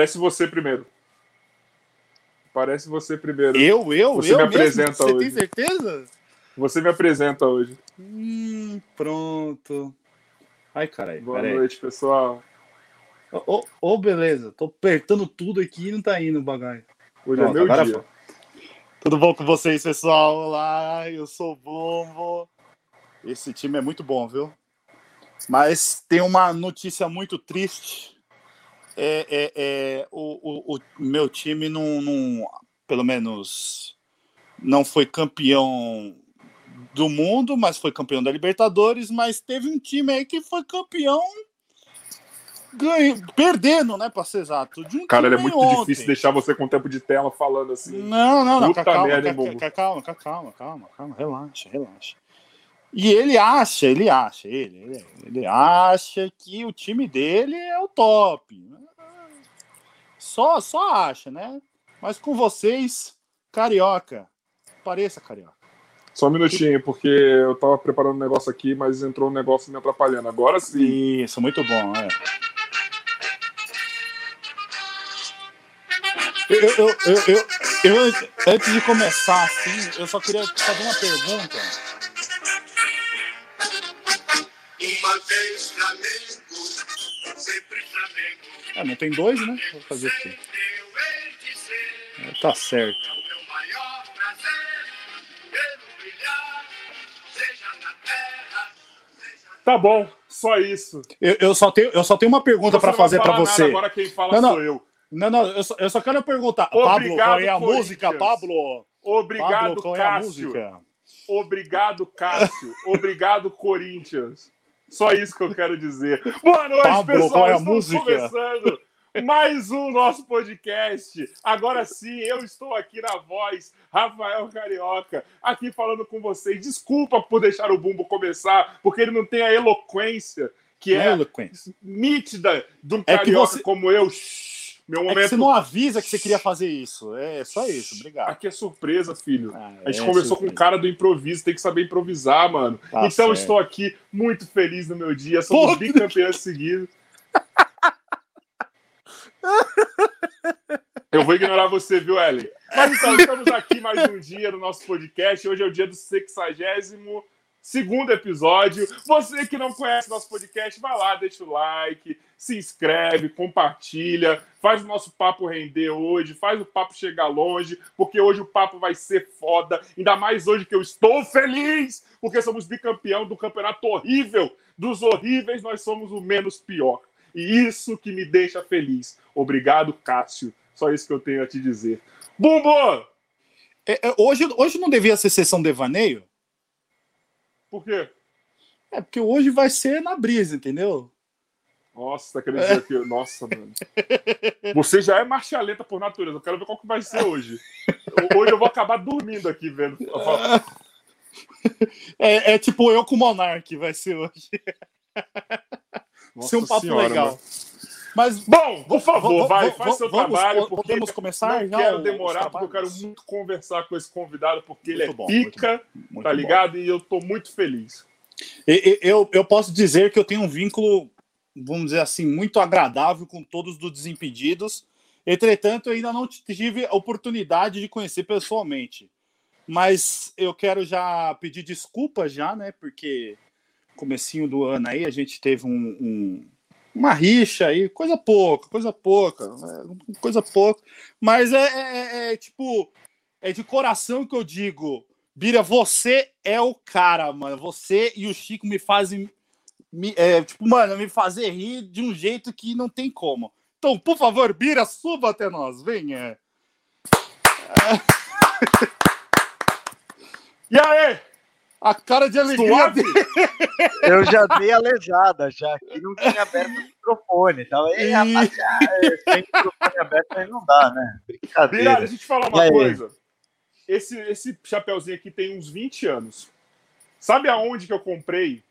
Aparece você primeiro. Aparece você primeiro. Eu, eu, Você eu me mesmo? apresenta Você tem hoje. certeza? Você me apresenta hoje. Hum, pronto. Ai, caralho, Boa peraí. noite, pessoal. Ô, ô, ô, beleza. Tô apertando tudo aqui e não tá indo o bagulho. Hoje Pronto, é meu dia. foi. Tudo bom com vocês, pessoal? Olá, eu sou o Bombo. Esse time é muito bom, viu? Mas tem uma notícia muito triste. É, é, é, o, o, o meu time não, não, pelo menos, não foi campeão do mundo, mas foi campeão da Libertadores. Mas teve um time aí que foi campeão ganha, perdendo, né, para ser exato. De um Cara, é muito ontem. difícil deixar você com tempo de tela falando assim. Não, não, não. Puta Calma, merda, calma, calma, calma, calma, calma, relaxa, relaxa. E ele acha, ele acha, ele, ele, ele acha que o time dele é o top. Só, só acha, né? Mas com vocês, carioca, pareça carioca. Só um minutinho, porque eu tava preparando um negócio aqui, mas entrou um negócio me atrapalhando. Agora sim. Isso, muito bom, é. Eu, eu, eu, eu, eu, antes de começar assim, eu só queria fazer uma pergunta. Ah, não tem dois, né? Vou fazer aqui. Ser Tá certo. é Tá bom, só isso. Eu, eu só tenho, eu só tenho uma pergunta para fazer para você. Agora quem fala Não, não. sou eu. Não, não, eu só, eu só quero perguntar. Obrigado, Pablo, qual é a música, Pablo? Obrigado, Pablo, qual é a Cássio. música? Obrigado, Cássio. Obrigado, Corinthians. Só isso que eu quero dizer. Boa noite, Pablo, pessoal. é Estamos música? começando mais um nosso podcast. Agora sim, eu estou aqui na voz, Rafael Carioca, aqui falando com vocês. Desculpa por deixar o Bumbo começar, porque ele não tem a eloquência que Não é é eloquência. nítida de um É que carioca você- como eu. Meu É que momento. você não avisa que você queria fazer isso. É só isso, obrigado. Aqui é surpresa, filho. Ah, A gente é, com surpresa. o cara do improviso, tem que saber improvisar, mano. Tá então certo. estou aqui muito feliz no meu dia. Somos Pô, bicampeões seguidos. Eu vou ignorar você, viu, Ellen? Mas então, estamos aqui mais um dia no nosso podcast. Hoje é o dia do 62 segundo episódio. Você que não conhece nosso podcast, vai lá, deixa o like, se inscreve, compartilha, faz o nosso papo render hoje, faz o papo chegar longe, porque hoje o papo vai ser foda. Ainda mais hoje que eu estou feliz, porque somos bicampeão do campeonato horrível. Dos horríveis, nós somos o menos pior. E isso que me deixa feliz. Obrigado, Cássio. Só isso que eu tenho a te dizer. Bumbo! É, é, hoje, hoje não devia ser sessão devaneio? Por quê? É porque hoje vai ser na brisa, entendeu? Nossa, tá querendo dizer que. Nossa, mano. Você já é marcha lenta por natureza. Eu quero ver qual que vai ser hoje. Hoje eu vou acabar dormindo aqui vendo. É, é tipo eu com o Monark, vai ser hoje. Nossa ser um papo Senhora, legal. mano. Mas Bom, por favor, vai, faz seu vamos- trabalho. podemos Porque começar não quero demorar, porque eu quero muito conversar com esse convidado, porque ele Muito é bom, pica, muito tá bom. ligado? E eu tô muito feliz. E- e- Eu, eu posso dizer que eu tenho um vínculo, vamos dizer assim, muito agradável com todos dos Desimpedidos. Entretanto, eu ainda não tive a oportunidade de conhecer pessoalmente. Mas eu quero já pedir desculpas já, né? Porque comecinho do ano aí a gente teve um, um- uma rixa aí, coisa pouca, coisa pouca, é, coisa pouca. Mas é, é- é- é, tipo, é de coração que eu digo, Bira, você é o cara, mano. Você e o Chico me fazem, me- é, tipo, mano, me fazer rir de um jeito que não tem como. Então, por favor, Bira, suba até nós, venha. E aí? A cara de alegria. Eu já dei a lesada, já que não tinha aberto o microfone. Tava aí, Ih. rapaziada, sem microfone aberto aí não dá, né? Brincadeira. deixa eu te falar uma coisa. Esse, esse chapeuzinho aqui tem uns 20 anos. Sabe aonde que eu comprei?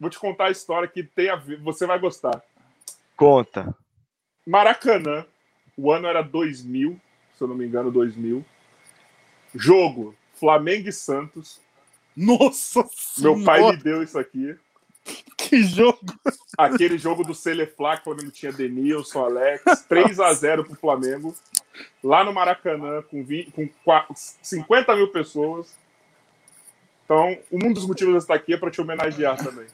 Vou te contar a história que tem a ver, você vai gostar. Conta. Maracanã, o ano era 2000, se eu não me engano, 2000. Jogo Flamengo e Santos. Nossa Meu pai Senhora. me deu isso aqui. Que jogo. Aquele jogo do Celeflá, quando não tinha Denilson, Alex, 3x0 pro Flamengo, lá no Maracanã, com, 20, com 4, 50 mil pessoas. Então, um dos motivos de estar aqui é para te homenagear também.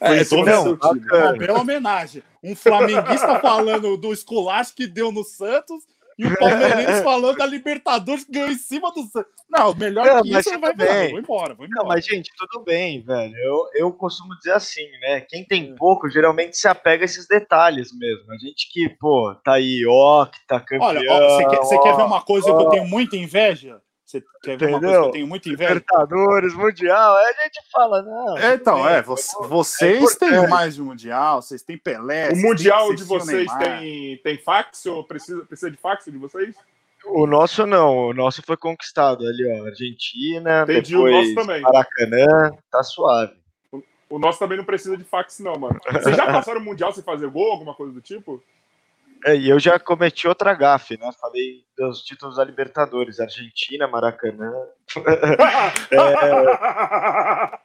É, Conhecer tô o vendo. seu time. Uma bela homenagem. Um flamenguista falando do esculacho que deu no Santos e o palmeirense falando da Libertadores que ganhou em cima do Santos. Não, melhor Não, que isso não vai bem. Vou embora, vou embora. Não, mas, gente, tudo bem, velho. Eu, eu costumo dizer assim, né? Quem tem pouco, geralmente se apega a esses detalhes mesmo. A gente que, pô, tá aí, ó, que tá campeão. Olha, ó, você quer, quer ver ó, uma coisa que eu tenho muita inveja? Você quer ver uma coisa que Entendeu? eu tenho muita inveja? Libertadores, Mundial, aí a gente fala, não. É, então, é, vo- vocês importante. têm mais de mundial, vocês têm Pelé. O Mundial têm- de o vocês tem, tem fax ou precisa, precisa de fax de vocês? O nosso não, o nosso foi conquistado ali, ó. Argentina, Entendi, o depois nosso também. Maracanã, tá suave. O nosso também não precisa de fax, não, mano. Vocês já passaram o Mundial sem fazer gol, alguma coisa do tipo? É, e eu já cometi outra gafe, né? Falei dos títulos da Libertadores, Argentina, Maracanã.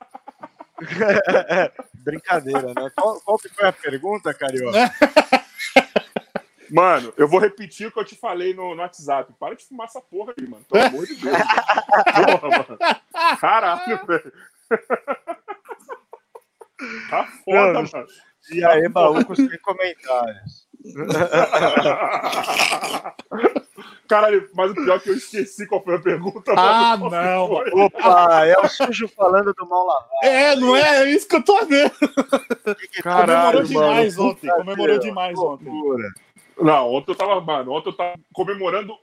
Brincadeira, né? Qual, qual que foi a pergunta, Carioca? Mano, eu vou repetir o que eu te falei no, no WhatsApp. Para de fumar essa porra aí, mano. Pelo amor de Deus. mano. Porra, mano. Caralho, velho. Tá foda, Não, mano. E aí, maluco, sem comentários. Caralho, mas o pior é que eu esqueci qual foi a pergunta. Ah, não? Opa, é o sujo falando do mal lavado. É, não é? É isso que eu tô vendo. Caralho, Comemorou demais mano. ontem. Comemorou demais ontem. Não, ontem eu tava, mano, ontem eu tava comemorando.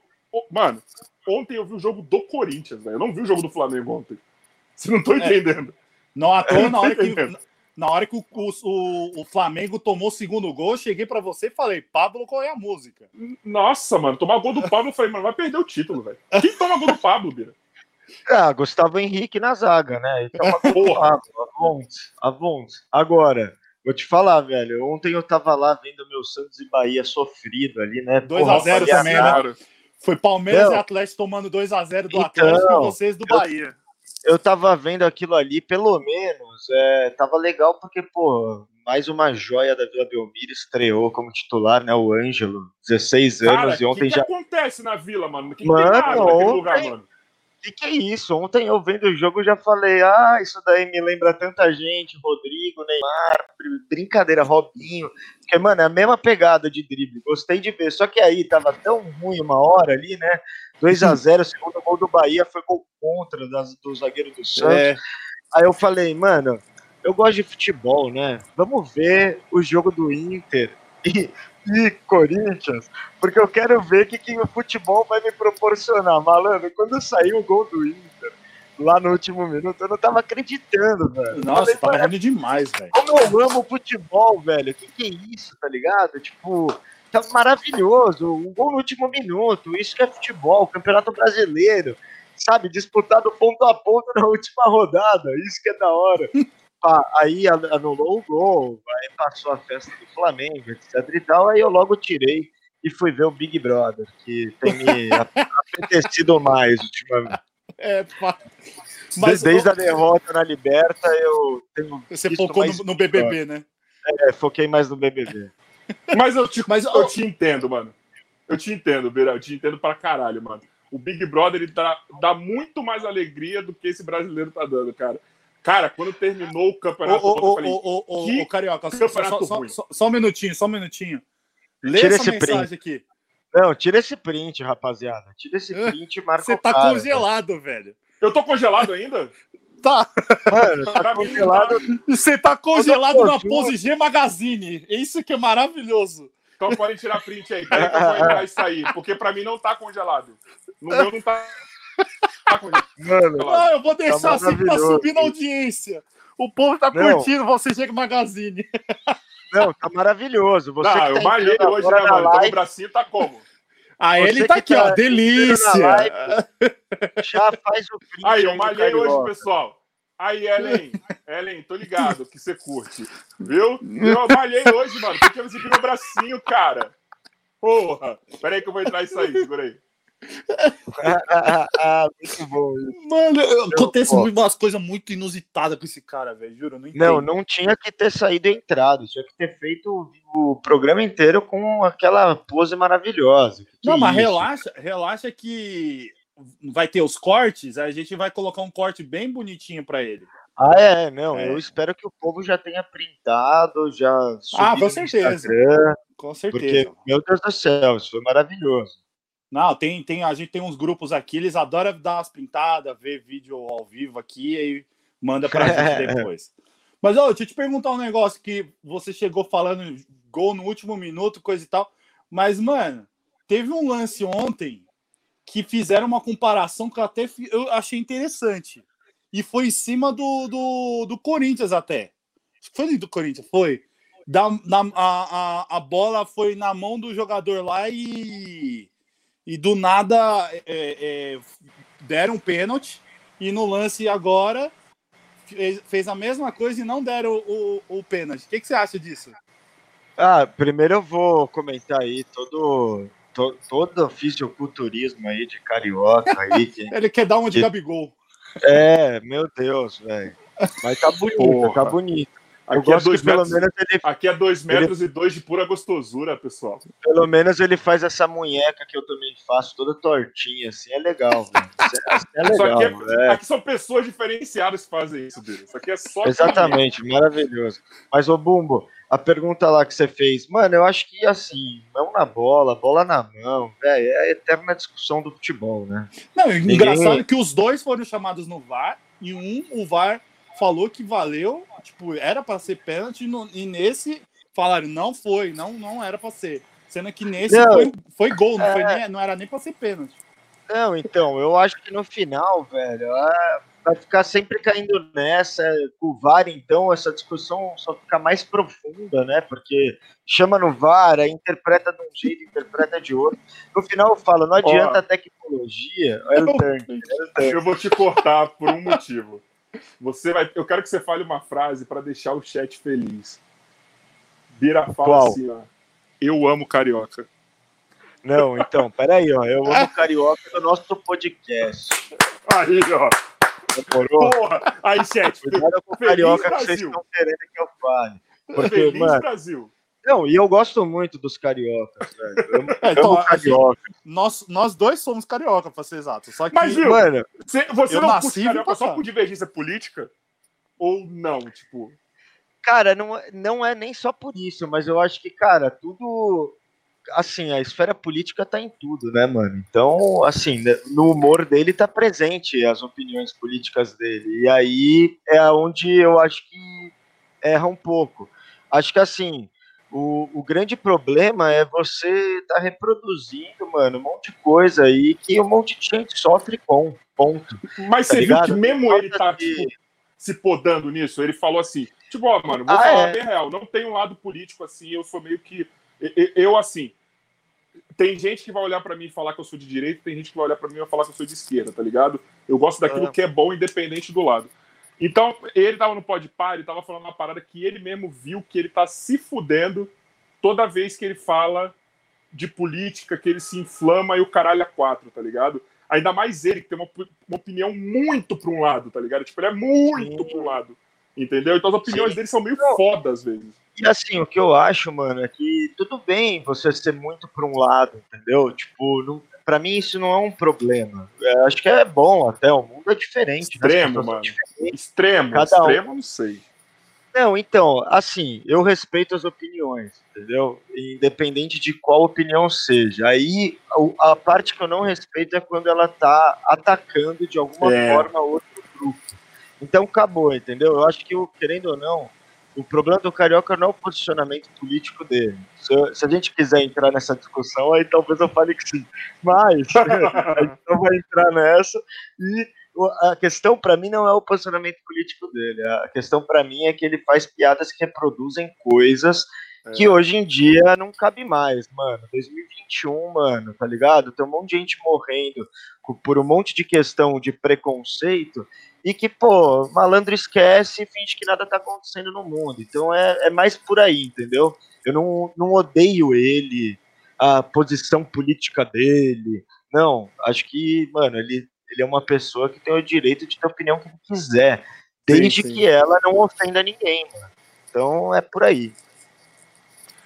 Mano, ontem eu vi o jogo do Corinthians, velho. Eu não vi o jogo do Flamengo ontem. Você não tô É. entendendo. Não à toa, na hora que, Entendendo. Na hora que o, o, o Flamengo tomou o segundo gol, eu cheguei pra você e falei, Pablo, qual é a música? Nossa, mano, tomar gol do Pablo, eu falei, mano, vai perder o título, velho. Quem toma gol do Pablo, Bira? Ah, Gustavo Henrique na zaga, né? Então, Porra. Avontes, Avontes. Agora, vou te falar, velho. Ontem eu tava lá vendo meu Santos e Bahia sofrido ali, né? 2 a Porra, 0 falei, também, ah, né? Cara, Foi Palmeiras e Atlético tomando 2x0 do Então, Atlético e vocês do eu- Bahia. Eu tava vendo aquilo ali, pelo menos, é, tava legal porque, pô, mais uma joia da Vila Belmiro estreou como titular, né? O Ângelo, 16 anos, cara, e o ontem que, já. que acontece na vila, mano? O que, Mano, tem nada naquele ontem- lugar, mano? Que, que é isso? Ontem eu vendo o jogo já falei, ah, isso daí me lembra tanta gente, Rodrigo, Neymar, br- brincadeira, Robinho. Porque, mano, é a mesma pegada de drible, gostei de ver. Só que aí tava tão ruim uma hora ali, né? 2 a 0 o segundo gol do Bahia foi gol contra das- do zagueiro do Santos. É, Aí eu falei, mano, eu gosto de futebol, né? Vamos ver o jogo do Inter e, e Corinthians, porque eu quero ver o que, que o futebol vai me proporcionar. Malandro, quando saiu o gol do Inter, lá no último minuto, eu não tava acreditando, velho. nossa, Falei, tava "Mano, ruim demais, velho. como eu amo futebol, velho. O que, que é isso, tá ligado? Tipo, tá maravilhoso. Um gol no último minuto. Isso que é futebol, campeonato brasileiro. Sabe, disputado ponto a ponto na última rodada. Isso que é da hora. Pá, aí an- anulou o gol, aí passou a festa do Flamengo, etc e tal. Aí eu logo tirei e fui ver o Big Brother, que tem me ap- apetecido mais ultimamente. É, pá. Mas, Desde a derrota na Liberta, eu tenho você focou mais no, no BBB, né? é, foquei mais no BBB. Mas eu te, Mas, eu te entendo, mano. Eu te entendo, Bira. Eu te entendo pra caralho, mano. O Big Brother, ele dá, dá muito mais alegria do que esse brasileiro tá dando, cara. Cara, quando terminou o campeonato, ô, eu ô, falei, ô, ô, ô, que ô, Carioca, só, campeonato só- só- ruim. só- só um minutinho, só um minutinho. Lê Tira essa esse print. mensagem aqui. Não, tira esse print, rapaziada. Tira esse print e marca Você tá cara, congelado, velho. eu tô congelado ainda? Tá. Mano, tá congelado. Você tá congelado Eu na pose G Magazine. Isso que é maravilhoso. Então podem tirar print aí. Peraí que eu vou entrar isso aí. Porque pra mim não tá congelado. No meu não tá. Mano, Não, eu vou deixar Tá assim pra subir na audiência. O povo tá Não. curtindo você G Magazine. não, tá maravilhoso. Você Não, que eu tá malhei hoje, né, mano? Então o bracinho tá como? A Você ele tá aqui, tá ó. Delícia. live, Já faz o print Aí, eu malhei hoje, pessoal. Aí, Ellen, Ellen, tô ligado que você curte. Viu? Eu malhei hoje, mano. Porque eu não segui meu bracinho, cara. Porra. Pera aí que eu vou entrar isso aí, segura aí. ah, ah, muito bom. Mano, acontece ó. muito- umas coisas muito inusitadas com esse cara, velho. Juro, eu não entendo. Não, não tinha que ter saído e entrado. Tinha que ter feito o, o programa inteiro com aquela pose maravilhosa. Que Não, que mas isso? relaxa, relaxa que vai ter os cortes, a gente vai colocar um corte bem bonitinho pra ele. Ah, é, não. É. Eu espero que o povo já tenha printado, já Ah, com certeza. Com porque, certeza. meu Deus do céu, isso foi maravilhoso. Não, tem, tem, a gente tem uns grupos aqui, eles adoram dar umas pintadas, ver vídeo ao vivo aqui e manda pra gente depois. Mas, ó, deixa eu te perguntar um negócio que você chegou falando gol no último minuto, coisa e tal. Mas, mano, teve um lance ontem que fizeram uma comparação que eu até eu achei interessante. E foi em cima do, do, do Corinthians até. Foi do Corinthians, foi. Da, na, a, a, a bola foi na mão do jogador lá e, e do nada é, é, deram um pênalti. E no lance agora fez, fez a mesma coisa e não deram o, o, o pênalti. O que, que você acha disso? Ah, primeiro eu vou comentar aí todo, to, todo o fisiculturismo aí de carioca aí. que- Ele quer dar uma de Que- Gabigol. é, meu Deus, velho. Mas tá bonito, Porra. tá bonito. Aqui é dois metros, menos ele aqui é dois metros e dois de pura gostosura, pessoal. Pelo menos ele faz essa munheca que eu também faço, toda tortinha, assim, é legal, é- isso é legal, aqui, é- é. aqui são pessoas diferenciadas que fazem isso, dele. Isso aqui é só. Exatamente, maravilhoso. Mas, ô Bumbo, a pergunta lá que você fez, mano, eu acho que assim, mão na bola, bola na mão, velho, é a eterna discussão do futebol, né? Não, Ninguém- engraçado que os dois foram chamados no VAR e um, o VAR falou que valeu, tipo, era para ser pênalti no- e nesse falaram não foi, não não era para ser. Sendo que nesse Não. foi, foi gol, não, foi É. nem, não era nem para ser pênalti. Não, então, eu acho que no final, velho, vai ficar sempre caindo nessa. Com o VAR, então, essa discussão só fica mais profunda, né? Porque chama no VAR, aí interpreta de um jeito, interpreta de outro. No final eu falo, não adianta a tecnologia. O tanque, o tanque. Eu vou te cortar por um motivo. Você vai, eu quero que você fale uma frase para deixar o chat feliz. Bira fala Qual? assim, ó. Eu amo carioca. Não, então, peraí, ó. Eu amo carioca do nosso podcast. Aí, ó. Demorou? Porra! Aí, chat. Cuidado com carioca que vocês Brasil. estão querendo que eu fale. Porque, Feliz mano, Brasil. Não, e eu gosto muito dos cariocas, velho. Eu amo, É, então, amo a carioca. Nós, nós dois somos carioca, para ser exato. Só que Mas, viu? Mano, Você, você não nasci curte carioca pra só por divergência política? Ou não? Tipo, cara, não, é- não é nem só por isso, mas eu acho que, cara, tudo. Assim, a esfera política tá em tudo, né, mano? Então, assim, né, no humor dele tá presente as opiniões políticas dele. E aí é onde eu acho que erra um pouco. Acho que, assim, o, o grande problema é você tá reproduzindo, mano, um monte de coisa aí que um monte de gente sofre com. Ponto. Mas Tá você viu ligado? que mesmo ele tá de- tipo, se podando nisso, ele falou assim: tipo, ó, mano, vou Ah, falar é? bem real, não tem um lado político assim, eu sou meio que. Eu, assim. Tem gente que vai olhar pra mim e falar que eu sou de direita, tem gente que vai olhar pra mim e vai falar que eu sou de esquerda, tá ligado? Eu gosto daquilo Ah. que é bom, independente do lado. Então, ele tava no Pode Par, ele tava falando uma parada que ele mesmo viu que ele tá se fudendo toda vez que ele fala de política, que ele se inflama e o caralho a quatro, tá ligado? Ainda mais ele, que tem uma, uma opinião muito pra um lado, tá ligado? Tipo, ele é muito Sim. pra um lado. Entendeu? Então as opiniões Sim. dele são meio foda às vezes. E assim, o que eu acho, mano, é que tudo bem você ser muito pra um lado, entendeu? Tipo, não, pra mim isso não é um problema. É, acho que é bom até, o mundo é diferente. né? Extremo, mano. Extremo, Cada um. extremo, eu não sei. Não, então, assim, eu respeito as opiniões, entendeu? Independente de qual opinião seja. Aí, a parte que eu não respeito é quando ela tá atacando de alguma É. forma outro grupo. Então, acabou, entendeu? Eu acho que, querendo ou não, o problema do Carioca não é o posicionamento político dele. Se, se a gente quiser entrar nessa discussão, aí talvez eu fale que sim. Mas, a gente não vai entrar nessa. E a questão para mim não é o posicionamento político dele. A questão para mim é que ele faz piadas que reproduzem coisas É. que hoje em dia não cabe mais, mano. 2021, mano, tá ligado? Tem um monte de gente morrendo por um monte de questão de preconceito e que, pô, malandro esquece e finge que nada tá acontecendo no mundo. Então é, é mais por aí, entendeu? Eu não, não odeio ele, a posição política dele. Não, acho que, mano, ele, ele é uma pessoa que tem o direito de ter a opinião que ele quiser, desde sim. que ela não ofenda ninguém, mano. Então é por aí.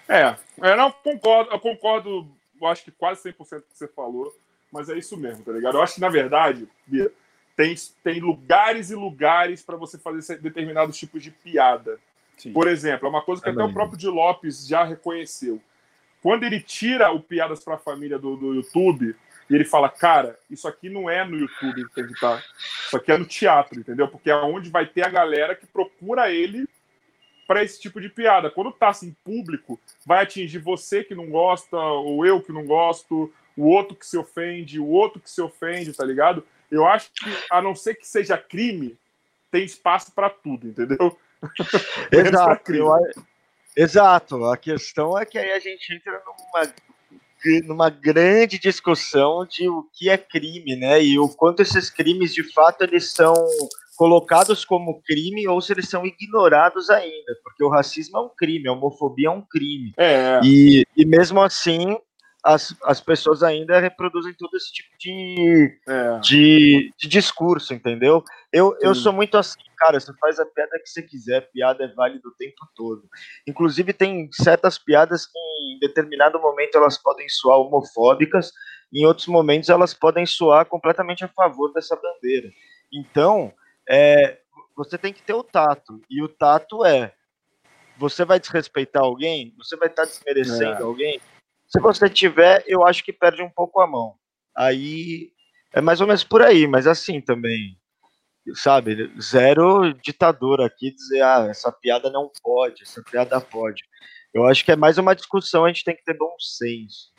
É, é, não, concordo, eu concordo, eu acho que quase 100% do que você falou, mas é isso mesmo, tá ligado? Eu acho que, na verdade, Bia, tem, tem lugares e lugares para você fazer determinados tipos de piada. Sim. Por exemplo, é uma coisa que até o próprio Di Lopes já reconheceu. Quando ele tira o Piadas para a Família do, do YouTube, e ele fala, cara, isso aqui não é no YouTube que tem que estar. Isso aqui é no teatro, entendeu? Porque é onde vai ter a galera que procura ele para esse tipo de piada. Quando tá assim, público, vai atingir você que não gosta, ou eu que não gosto, o outro que se ofende, o outro que se ofende, tá ligado? Eu acho que, a não ser que seja crime, tem espaço para tudo, entendeu? Exato, eu exato. A questão é que aí a gente entra numa, numa grande discussão de o que é crime, né? E o quanto esses crimes de fato eles são colocados como crime ou se eles são ignorados ainda, porque o racismo é um crime, a homofobia é um crime. É, E, e mesmo assim, as, as pessoas ainda reproduzem todo esse tipo de, é. de, de discurso, entendeu? Eu, eu Sim. sou muito assim, cara, você faz a piada que você quiser, piada é válida o tempo todo. Inclusive, tem certas piadas que em determinado momento elas podem soar homofóbicas, em outros momentos elas podem soar completamente a favor dessa bandeira. Então, é, você tem que ter o tato, e o tato é, você vai desrespeitar alguém? Você vai estar desmerecendo É. alguém? Se você tiver, eu acho que perde um pouco a mão. Aí é mais ou menos por aí, mas assim também, sabe? Zero ditador aqui dizer, ah, essa piada não pode, essa piada pode. Eu acho que é mais uma discussão, a gente tem que ter bom senso.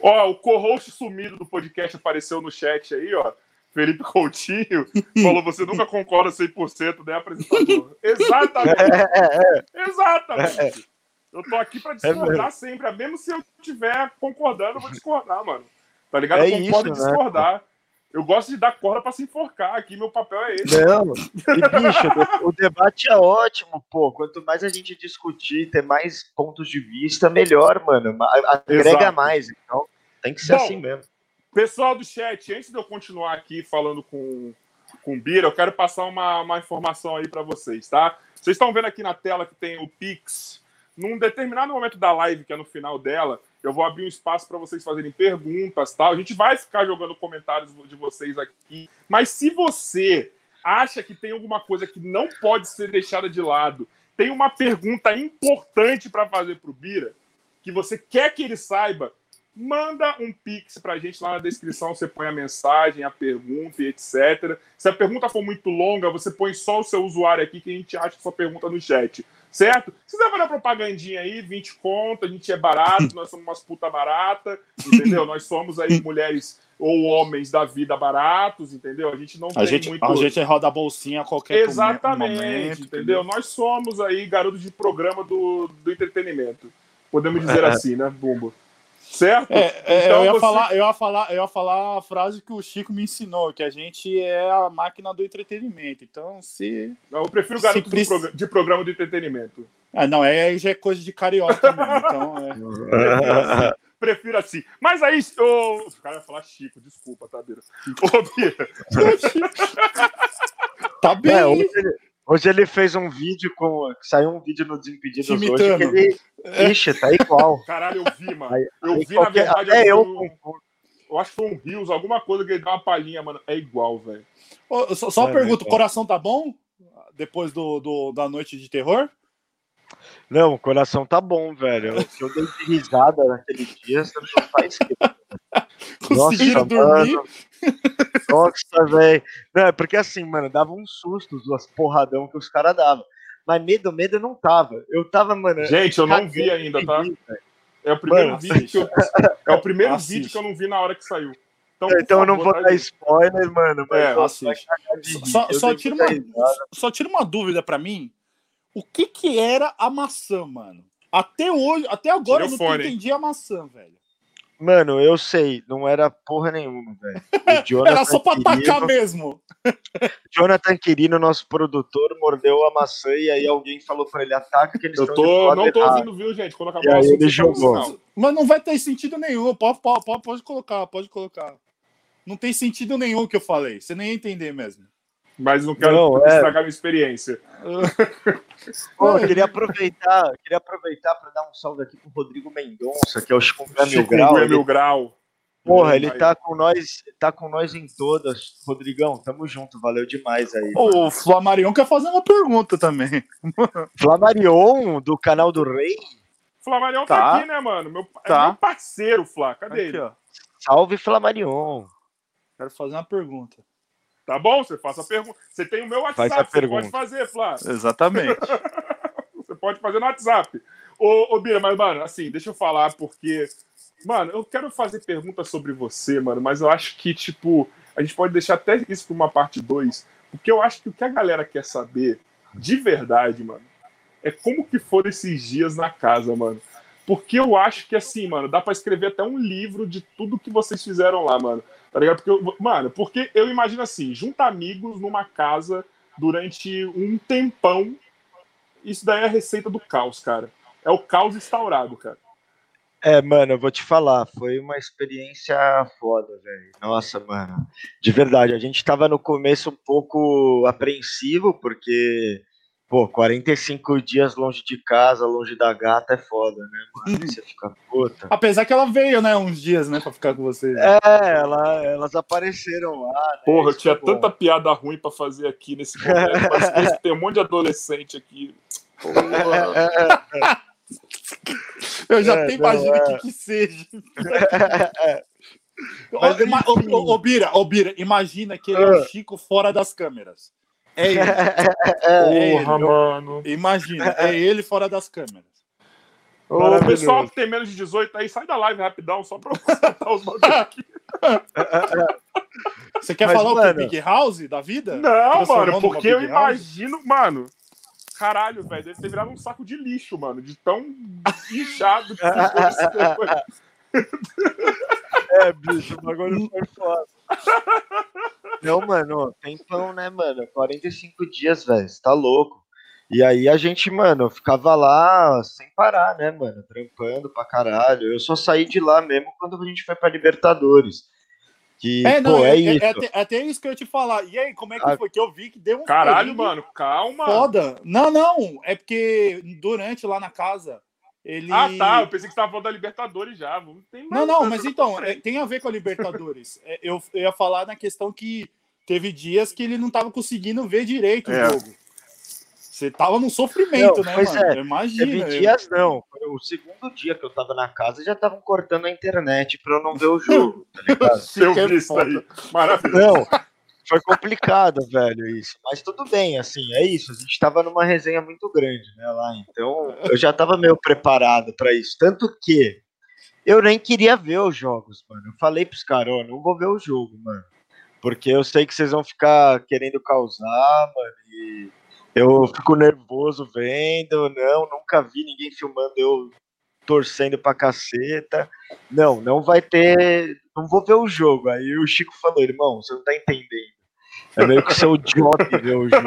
Ó, o co-host sumido do podcast apareceu no chat aí, ó. Felipe Coutinho falou: você nunca concorda 100%, né, apresentador? Exatamente. Exatamente. Eu tô aqui pra discordar sempre, mesmo se eu estiver concordando, eu vou discordar, mano. Tá ligado? É eu concordo isso, em né, discordar. Eu gosto de dar corda pra se enforcar aqui, meu papel é esse. Não, e bicho, o debate é ótimo, pô. Quanto mais a gente discutir, ter mais pontos de vista, melhor, mano. Ma- Agrega Exato. mais. Então, tem que ser Bom, assim mesmo. Pessoal do chat, antes de eu continuar aqui falando com, com o Bira, eu quero passar uma, uma informação aí para vocês, tá? Vocês estão vendo aqui na tela que tem o Pix. Num determinado momento da live, que é no final dela, eu vou abrir um espaço para vocês fazerem perguntas, tal. A gente vai ficar jogando comentários de vocês aqui. Mas se você acha que tem alguma coisa que não pode ser deixada de lado, tem uma pergunta importante para fazer para o Bira, que você quer que ele saiba, manda um pix pra gente lá na descrição, você põe a mensagem, a pergunta e etc. Se a pergunta for muito longa, você põe só o seu usuário aqui que a gente acha sua pergunta no chat. Certo? Se quiser fazer propagandinha aí, 20 conto, a gente é barato, nós somos umas puta barata, entendeu? nós somos aí mulheres ou homens da vida baratos, entendeu? A gente não A tem gente, muito... a gente roda a bolsinha a qualquer Exatamente, momento, entendeu? Nós somos aí garotos de programa do, do entretenimento. Podemos dizer assim, né, Bumbo? Certo? É, é, Então eu, ia você- falar, eu, ia falar, eu ia falar a frase que o Chico me ensinou, que a gente é a máquina do entretenimento. Então, se. Eu prefiro preci- progra- de programa de entretenimento. Ah, não, é, já é coisa de carioca mesmo. Então, é. Prefiro assim. Prefiro assim. Mas aí, ô... o cara ia falar Chico, desculpa, tá, Bira? Ô, Bira, Tá bem. É, hoje, hoje ele fez um vídeo com. Saiu um vídeo no Desimpedidos Te hoje imitando. que ele. Ixi, tá igual. caralho, eu vi, mano. Aí- Eu Aí vi, na qualquer- verdade, até eu eu, eu acho que foi um Rios, alguma coisa que ele deu uma palhinha, mano. É igual, velho. Só só uma É, pergunta: né, o coração tá bom? Depois do, do- da noite de terror? Não, o coração tá bom, velho. Eu dei de risada naquele dia, você não faz que. Conseguiram dormir? mano. Nossa, velho. Não, é porque assim, mano, dava um susto as porradão que os caras davam. Mas medo, medo eu não tava. Eu tava, mano. Gente, eu não vi ainda, tá? É o primeiro Mano, vídeo que eu... É o primeiro Assiste. vídeo que eu não vi na hora que saiu. Então, Então eu não favor, vou tá, dar spoiler, mano. Mas É, nossa. Só, só tira uma, só tira uma dúvida pra mim. O que que era a maçã, mano? Até hoje, até agora eu não fone, entendi a maçã, velho. Mano, eu sei, não era porra nenhuma, velho. Era só pra atacar Quirino- mesmo. Jonathan Quirino, nosso produtor, mordeu a maçã e aí alguém falou pra ele: ataca que eles Eu tô, não tô errado. ouvindo, viu, gente? Quando acabar E assunto, ele jogou. sinal. Mas não vai ter sentido nenhum. Pode, pode, pode, pode colocar, pode colocar. Não tem sentido nenhum o que eu falei. Você nem ia entender mesmo. Mas não quero Não, é. estragar a minha experiência. Pô, eu queria aproveitar, eu queria aproveitar para dar um salve aqui pro Rodrigo Mendonça, que é o Chikungunya Mil Chico Grau. é Ele, mil grau. porra, ele tá com nós, tá com nós em todas. Rodrigão, tamo junto, valeu demais aí. O Flamarion quer fazer uma pergunta também. Flamarion, do canal do Rei. Flamarion tá. Tá. aqui, né, mano? Meu, é Tá. meu parceiro, Flá. Cadê Aqui, ele? ó. Salve Flamarion. Quero fazer uma pergunta. Tá bom? Você faça a pergunta. Você tem o meu WhatsApp, Faz a você pergunta. pode fazer, Flá. Exatamente. Você pode fazer no WhatsApp. Ô, ô Bira, mas, mano, assim, deixa eu falar, porque. Mano, eu quero fazer perguntas sobre você, mano, mas eu acho que, tipo, a gente pode deixar até isso pra uma parte 2, porque eu acho que o que a galera quer saber, de verdade, mano, é como que foram esses dias na casa, mano. Porque eu acho que, assim, mano, dá pra escrever até um livro de tudo que vocês fizeram lá, mano. Tá ligado? Porque, eu- mano, porque eu imagino assim, junta amigos numa casa durante um tempão isso daí é a receita do caos, cara. É o caos instaurado, cara. É, mano, eu vou te falar, foi uma experiência foda, velho. Nossa, mano. De verdade, a gente tava no começo um pouco apreensivo, porque, pô, 45 dias longe de casa, longe da gata é foda, né, mano? Aí Você fica puta. Apesar que ela veio, né, uns dias, né, pra ficar com vocês. É, ela- elas apareceram lá. Né? Porra, eu Isso tinha bom. tanta piada ruim pra fazer aqui nesse momento. Mas tem um monte de adolescente aqui. Porra. Eu já É, até imagino é. o que que seja. Mas ô, ô, Bira, ô, Bira, imagina que ele é o Chico fora das câmeras. É ele. É ele. Porra, mano. Imagina, é ele fora das câmeras. Ô, Maravilhoso. pessoal que tem menos de 18 aí, sai da live rapidão, só pra eu consertar os bagulhos aqui. Você quer Mas, falar o mano- que? Big House da vida? Não, mano, porque eu imagino, mano. Caralho, velho, deve ter virado um saco de lixo, mano, de tão inchado que ficou esse tempo aí. É, bicho, o bagulho foi foda. Não, mano, tempão, né, mano? 45 dias, velho, você tá louco. E aí a gente, mano, ficava lá sem parar, né, mano? Trampando pra caralho. Eu só saí de lá mesmo quando a gente foi pra Libertadores. Que, É, não, pô, é, é, é- isso. é até, é até isso que eu ia te falar. E aí, como é que Ah. foi? Que eu vi que deu um Caralho, mano, calma. Foda. Não, não. É porque durante lá na casa, ele. Ah, tá. Eu pensei que você tava falando da Libertadores já. Não, mais- não, mas então, é, tem a ver com a Libertadores. É, eu, eu ia falar na questão que teve dias que ele não tava conseguindo ver direito É. o jogo. Você tava num sofrimento, Não, né, pois mano? é. Imagina. Teve eu- dias não. Foi O segundo dia que eu tava na casa já estavam cortando a internet pra eu não ver o jogo, tá ligado? Eu que vi isso foda. aí. Maravilhoso. Não, foi complicado, velho, isso. Mas tudo bem, assim, é isso. A gente tava numa resenha muito grande, né, lá. Então, eu já tava meio preparado pra isso. Tanto que eu nem queria ver os jogos, mano. Eu falei pros caras, ó, não vou ver o jogo, mano. Porque eu sei que vocês vão ficar querendo causar, mano, e eu fico nervoso vendo. Não, nunca vi ninguém filmando eu torcendo pra caceta. Não, não vai ter. Não vou ver o jogo. Aí o Chico falou, irmão, você não tá entendendo. É meio que idiota em ver o jogo.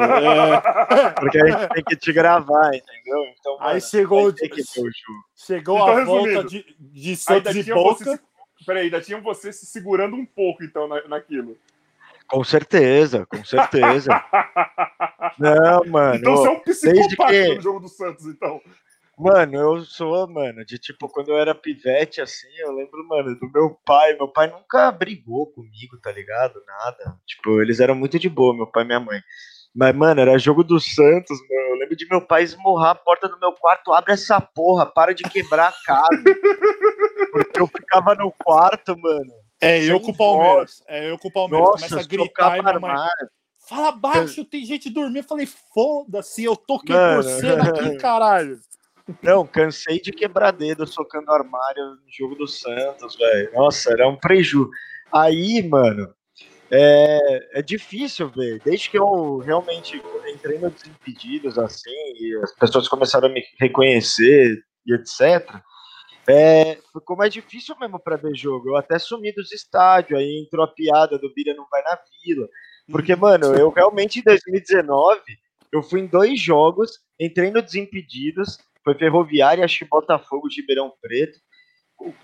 É. Porque a gente tem que te gravar, entendeu? Então, Aí mano, chegou, vai ter que ver o jogo. chegou Então, a volta resumindo, de, de Santos e você Boca. se... Peraí, ainda tinha você se segurando um pouco, então, na, naquilo. Com certeza, com certeza. Não, mano. então você é um desde psicopata que- no jogo do Santos, então. Mano, eu sou, mano, de tipo, quando eu era pivete, assim, eu lembro, mano, do meu pai. Meu pai nunca brigou comigo, tá ligado? Nada. Tipo, eles eram muito de boa, meu pai e minha mãe. Mas, mano, era jogo do Santos, mano. Eu lembro de meu pai esmurrar a porta do meu quarto, abre essa porra, para de quebrar a casa. Porque eu ficava no quarto, mano. É eu com o Palmeiras. É eu com o Palmeiras. Nossa, Começa a gritar e. Fala baixo, tem gente dormindo. Eu falei, foda-se, eu tô aqui cena aqui, caralho. Não, cansei de quebrar dedo socando armário no jogo do Santos, velho. Nossa, era um preju. Aí, mano, é, é difícil ver. Desde que eu realmente entrei no Desimpedidos, assim, e as pessoas começaram a me reconhecer e etc. É, ficou mais difícil mesmo pra ver jogo. Eu até sumi dos estádios, aí entrou a piada do Bira não vai na vila. Porque, mano, eu realmente em 2019 eu fui em dois jogos, entrei no Desimpedidos, foi Ferroviária, acho que Botafogo de Ribeirão Preto.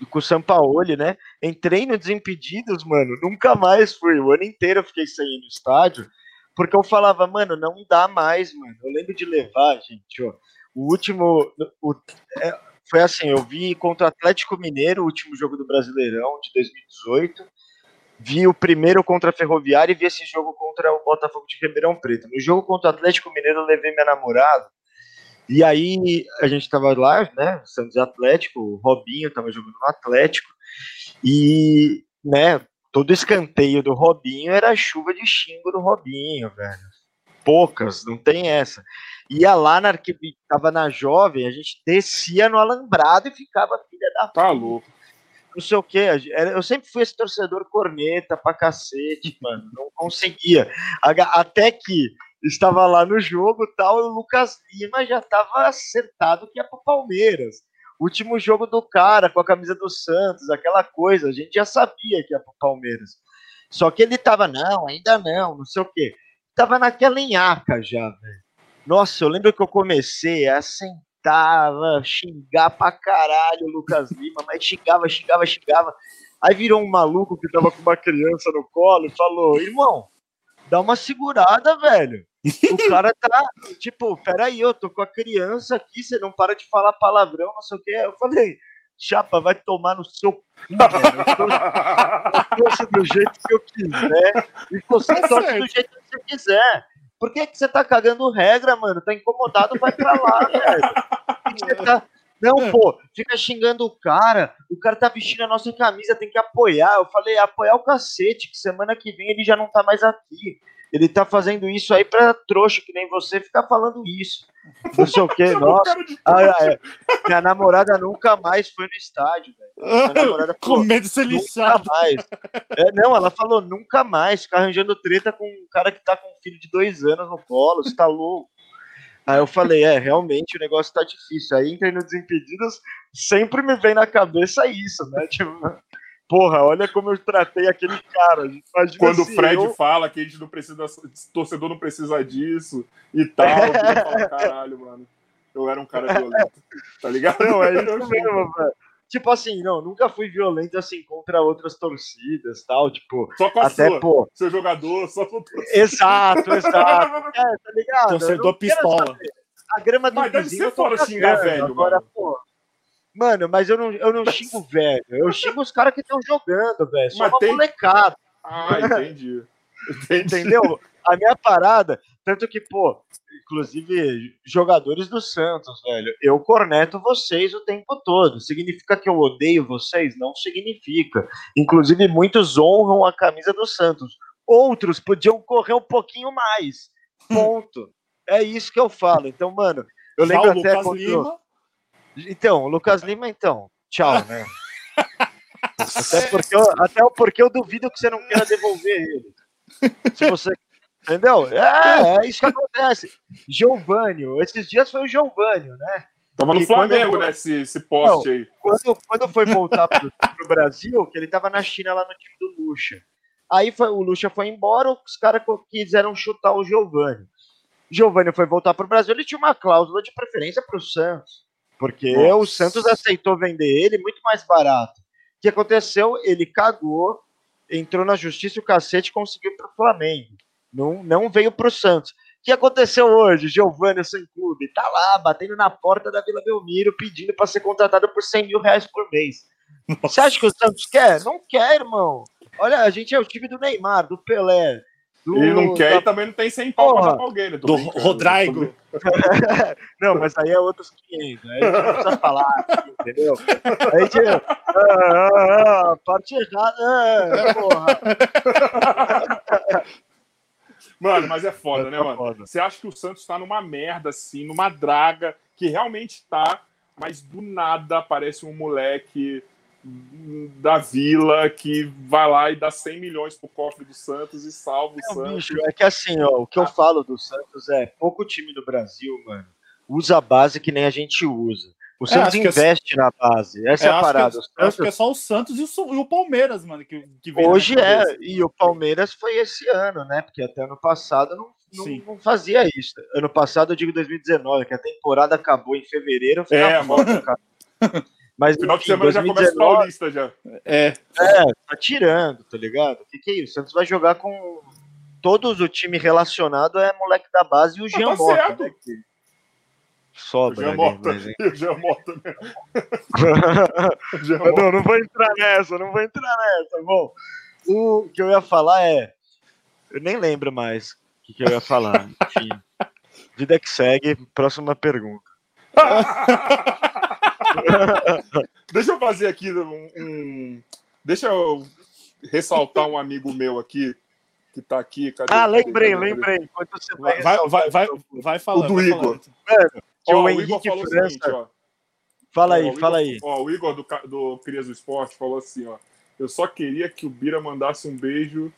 com o Sampaoli, né? Entrei no Desimpedidos, mano, nunca mais fui. O ano inteiro eu fiquei sem ir no estádio, porque eu falava, mano, não dá mais, mano. Eu lembro de levar, gente, ó. O último. O, é, foi assim, eu vi contra o Atlético Mineiro, o último jogo do Brasileirão de 2018. Vi o primeiro contra a Ferroviária e vi esse jogo contra o Botafogo de Ribeirão Preto. No jogo contra o Atlético Mineiro, eu levei minha namorada. E aí a gente tava lá, né? Santos Atlético, o Robinho tava jogando no Atlético. E, né, todo escanteio do Robinho era chuva de xingo do Robinho, velho. Poucas, não tem essa. Ia lá na que tava na jovem, a gente descia no alambrado e ficava filha da Tá louco. não sei o que. Eu sempre fui esse torcedor corneta pra cacete, mano. Não conseguia. Até que estava lá no jogo tal, o Lucas Lima já estava acertado que ia pro Palmeiras. Último jogo do cara com a camisa do Santos, aquela coisa. A gente já sabia que ia pro Palmeiras. Só que ele tava, não, ainda não, não sei o quê. Tava naquela enhaca já, velho. Nossa, eu lembro que eu comecei a sentar, a xingar pra caralho o Lucas Lima, mas xingava, xingava, xingava. Aí virou um maluco que tava com uma criança no colo e falou: irmão, dá uma segurada, velho. O cara tá, tipo, peraí, eu tô com a criança aqui, você não para de falar palavrão, não sei o quê. Eu falei, chapa, vai tomar no seu cu, velho. Eu eu torço do jeito que eu quiser. E você Tá torce certo. do jeito que você quiser. Por que, que você tá cagando regra, mano? Tá incomodado, vai pra lá, velho. Por que que você tá. Não, pô, fica xingando o cara. O cara tá vestindo a nossa camisa, tem que apoiar. Eu falei, apoiar o cacete, que semana que vem ele já não tá mais aqui. Ele tá fazendo isso aí pra trouxa, que nem você, ficar falando isso. Não sei o quê, Chamou o nossa. Ah, é. Minha namorada nunca mais foi no estádio, velho. Minha namorada Com medo de ser nunca lixado. mais. É, não, ela falou nunca mais. Ficar arranjando treta com um cara que tá com um filho de dois anos no colo, você tá louco. Aí eu falei, é, realmente o negócio tá difícil. Aí entrei no Desimpedidos, sempre me vem na cabeça isso, né? Tipo, porra, olha como eu tratei aquele cara. Imagina Quando o Fred eu- fala que a gente não precisa, torcedor não precisa disso e tal, eu falo, caralho, mano. Eu era um cara violento, tá ligado? Não, é isso mesmo, velho. Tipo assim, não, nunca fui violento assim contra outras torcidas, tal, tipo, Só com a até, sua, pô, seu jogador, só com exato, exato. É, tá ligado? Torcedor pistola. A grama do Mas deve vizinho ser fora xingar velho, Agora, mano. pô. Mano, mas eu não, eu não xingo velho. Eu xingo os caras que estão jogando, velho. Só Mas uma tem- molecada, Ah, entendi. Entendi. entendeu? A minha parada, tanto que, pô, inclusive jogadores do Santos, velho, eu corneto vocês o tempo todo. Significa que eu odeio vocês? Não significa. Inclusive, muitos honram a camisa do Santos. Outros podiam correr um pouquinho mais. Ponto. É isso que eu falo. Então, mano, eu lembro o até Lucas quando- Lima. Então, Lucas Lima, então. Tchau, né? até, porque eu, até porque eu duvido que você não queira devolver ele. Se você. Entendeu? É, é isso que acontece. Giovânio, esses dias foi o Giovânio, né? Tava no E quando Flamengo, eu- né? Esse, esse poste aí. Quando, quando foi voltar pro, pro Brasil, que ele tava na China lá no time do Lucha. Aí foi, o Lucha foi embora, os caras quiseram chutar o Giovânio. Giovânio foi voltar pro Brasil, ele tinha uma cláusula de preferência pro Santos. Porque Nossa. o Santos aceitou vender ele muito mais barato. O que aconteceu? Ele cagou, entrou na justiça e o cacete conseguiu pro Flamengo. Não, não veio pro Santos. O que aconteceu hoje? Giovanni sem clube tá lá, batendo na porta da Vila Belmiro, pedindo para ser contratado por 100 mil reais por mês. Você acha que o Santos quer? Não quer, irmão. Olha, a gente é o time do Neymar, do Pelé. Do, Ele não quer da- e também não tem 100 pau alguém, né? Do Rodrigo. Não, mas aí é outros 500. Aí a gente não precisa falar, entendeu? Aí a gente. Ah, ah, ah, parte errada. É, porra. Mano, mas é foda, Mas né, tá mano? foda. Você acha que o Santos tá numa merda, assim, numa draga, que realmente tá, mas do nada aparece um moleque da vila que vai lá e dá 100 milhões pro cofre do Santos e salva o Não, Santos. bicho, é que assim, ó, o que eu falo do Santos é pouco time do Brasil, mano, usa a base que nem a gente usa. O Santos que é- investe na base. Essa é, É, a acho, parada. que, O acho que é Santos, só o Santos e o, e o Palmeiras, mano, que, que hoje é, e o Palmeiras foi esse ano, né? Porque até ano passado não, não, não fazia isso. Ano passado eu digo 2019, que a temporada acabou em fevereiro, eu É, fora, cara. Mas Final de semana já começa o 2019, Paulista já. É. É, tá tirando, tá ligado? O que, que é isso? O Santos vai jogar com todos o time relacionado é moleque da base e o Jean tá Mota, certo. né? O sobra Jean ali, Mota. mas, hein? E o Jean Mota mesmo. O Jean Mas Mota. não, não vou entrar nessa, não vou entrar nessa. Bom, o que eu ia falar é. Eu nem lembro mais o que, que eu ia falar. Enfim. Vida que segue, próxima pergunta. Deixa eu fazer aqui um, um- Deixa eu ressaltar um amigo meu aqui, que tá aqui. Cadê? Ah, lembrei, Cadê? lembrei. Vai, vai, vai, vai, falando. O do Igor. falando. Que Ó, o Henrique Igor falou o França. seguinte, ó. Fala aí, Igor- fala aí. Ó, o Igor do, do Crias do Esporte falou assim, ó. Eu só queria que o Bira mandasse um beijo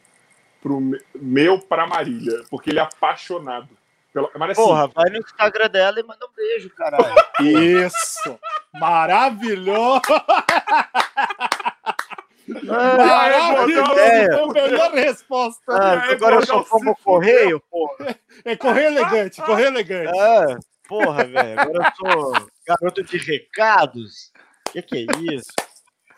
pro me- meu pra Marília, porque ele é apaixonado. Pela... Mas assim, Porra, vai no Instagram dela e manda um beijo, caralho. Isso! Maravilhoso! Ah, Maravilhoso! Foi a melhor resposta. Ah, É, agora eu sou ao como correio, porra. É correr elegante, correr elegante. É, porra, velho. Agora eu sou garoto de recados. Que que é isso?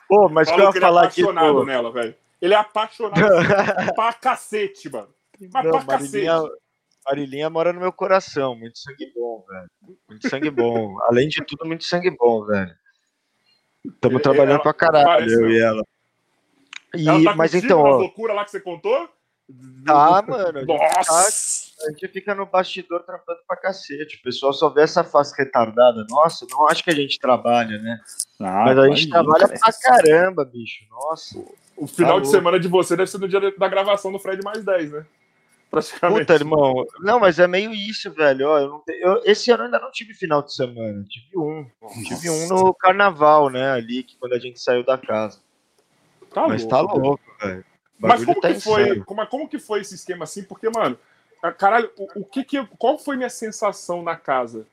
Pô, mas que eu falou ia ele é falar aqui, apaixonado pô. nela, velho. Ele é apaixonado pra cacete, mano. Mas Não, pra cacete. Marilinha, Marilinha mora no meu coração. Muito sangue bom, velho. Muito sangue bom. Além de tudo, muito sangue bom, velho. Estamos Ele- trabalhando ela- pra caralho, parece eu e ela. E, Ela tá mas então, ó, loucuras lá que você contou? tá, mano. tá- Nossa! A gente fica no bastidor trampando pra cacete. O pessoal só vê essa face retardada. Nossa, não acho que a gente trabalha, né? Ah, Mas a gente trabalha pra caramba, bicho. Nossa. O final Tá de louco. semana de você deve ser no dia da gravação do Fred mais 10, né? Praticamente. Puta, irmão. Não, mas é meio isso, velho. Ó, eu não te- eu- esse ano eu ainda não tive final de semana. Tive um. Tive um no carnaval, né? Ali, que quando a gente saiu da casa. Tá mas louco, tá louco, velho. Mas como tá que foi? Como, como que foi esse esquema assim? Porque, mano, caralho, o, o que que qual foi minha sensação na casa?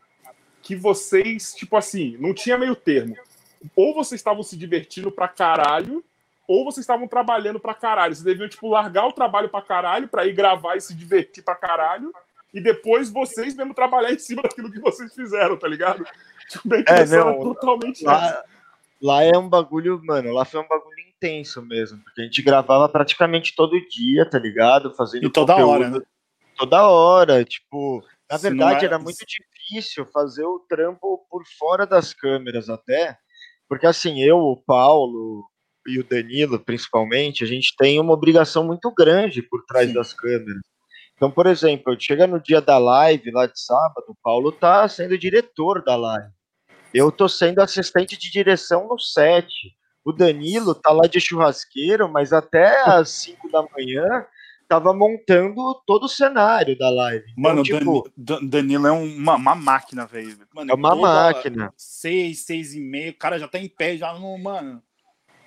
Que vocês, tipo assim, não tinha meio termo. Ou vocês estavam se divertindo pra caralho, ou vocês estavam trabalhando pra caralho. Vocês deviam, tipo, largar o trabalho pra caralho pra ir gravar e se divertir pra caralho. E depois vocês mesmo trabalhar em cima daquilo que vocês fizeram, tá ligado? Tipo, É, não, totalmente. Lá, lá é um bagulho, mano, lá foi um bagulho intenso mesmo, porque a gente gravava praticamente todo dia, tá ligado? Fazendo E toda conteúdo hora, né? Toda hora, tipo, na verdade é- era muito difícil fazer o trampo por fora das câmeras até, porque assim, eu, o Paulo e o Danilo, principalmente, a gente tem uma obrigação muito grande por trás Sim. das câmeras. Então, por exemplo, chega no dia da live lá de sábado, o Paulo tá sendo diretor da live. Eu tô sendo assistente de direção no set. O Danilo tá lá de churrasqueiro, mas até às 5 da manhã tava montando todo o cenário da live. Então, Mano, tipo, Dani- Dan- Danilo é uma, uma máquina, velho. Mano, É uma máquina. Seis, seis e meio, o cara já tá em pé, já no, mano,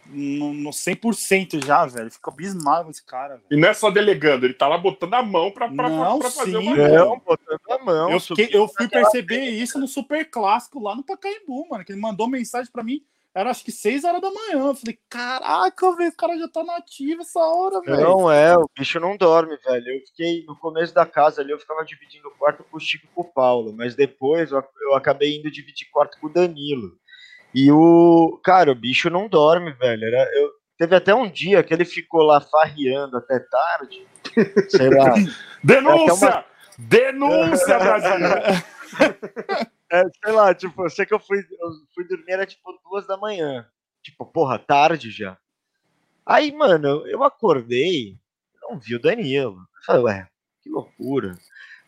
no, no 100% já, velho. Fica abismado com esse cara, velho. E não é só delegando, ele tá lá botando a mão pra, pra, Não, pra fazer sim, uma não, botando a mão. Eu, fiquei- eu fui perceber isso no Super Clássico lá no Pacaembu, mano. Que ele mandou mensagem pra mim, era acho que 6 horas da manhã. Eu falei, caraca, velho, o cara já tá nativo essa hora, velho. Não é, o bicho não dorme, velho. Eu fiquei no começo da casa ali, eu ficava dividindo o quarto com o Chico e com o Paulo, mas depois eu, eu acabei indo dividir quarto com o Danilo. E o. Cara, o bicho não dorme, velho. Era, eu, teve até um dia que ele ficou lá farreando até tarde. Sei lá. Denúncia! Até Denúncia, Brasil! É, sei lá, tipo, eu sei que eu fui, eu fui dormir, era tipo duas da manhã. Tipo, porra, tarde já. Aí, mano, eu acordei, não vi o Danilo. Eu falei, ué, que loucura.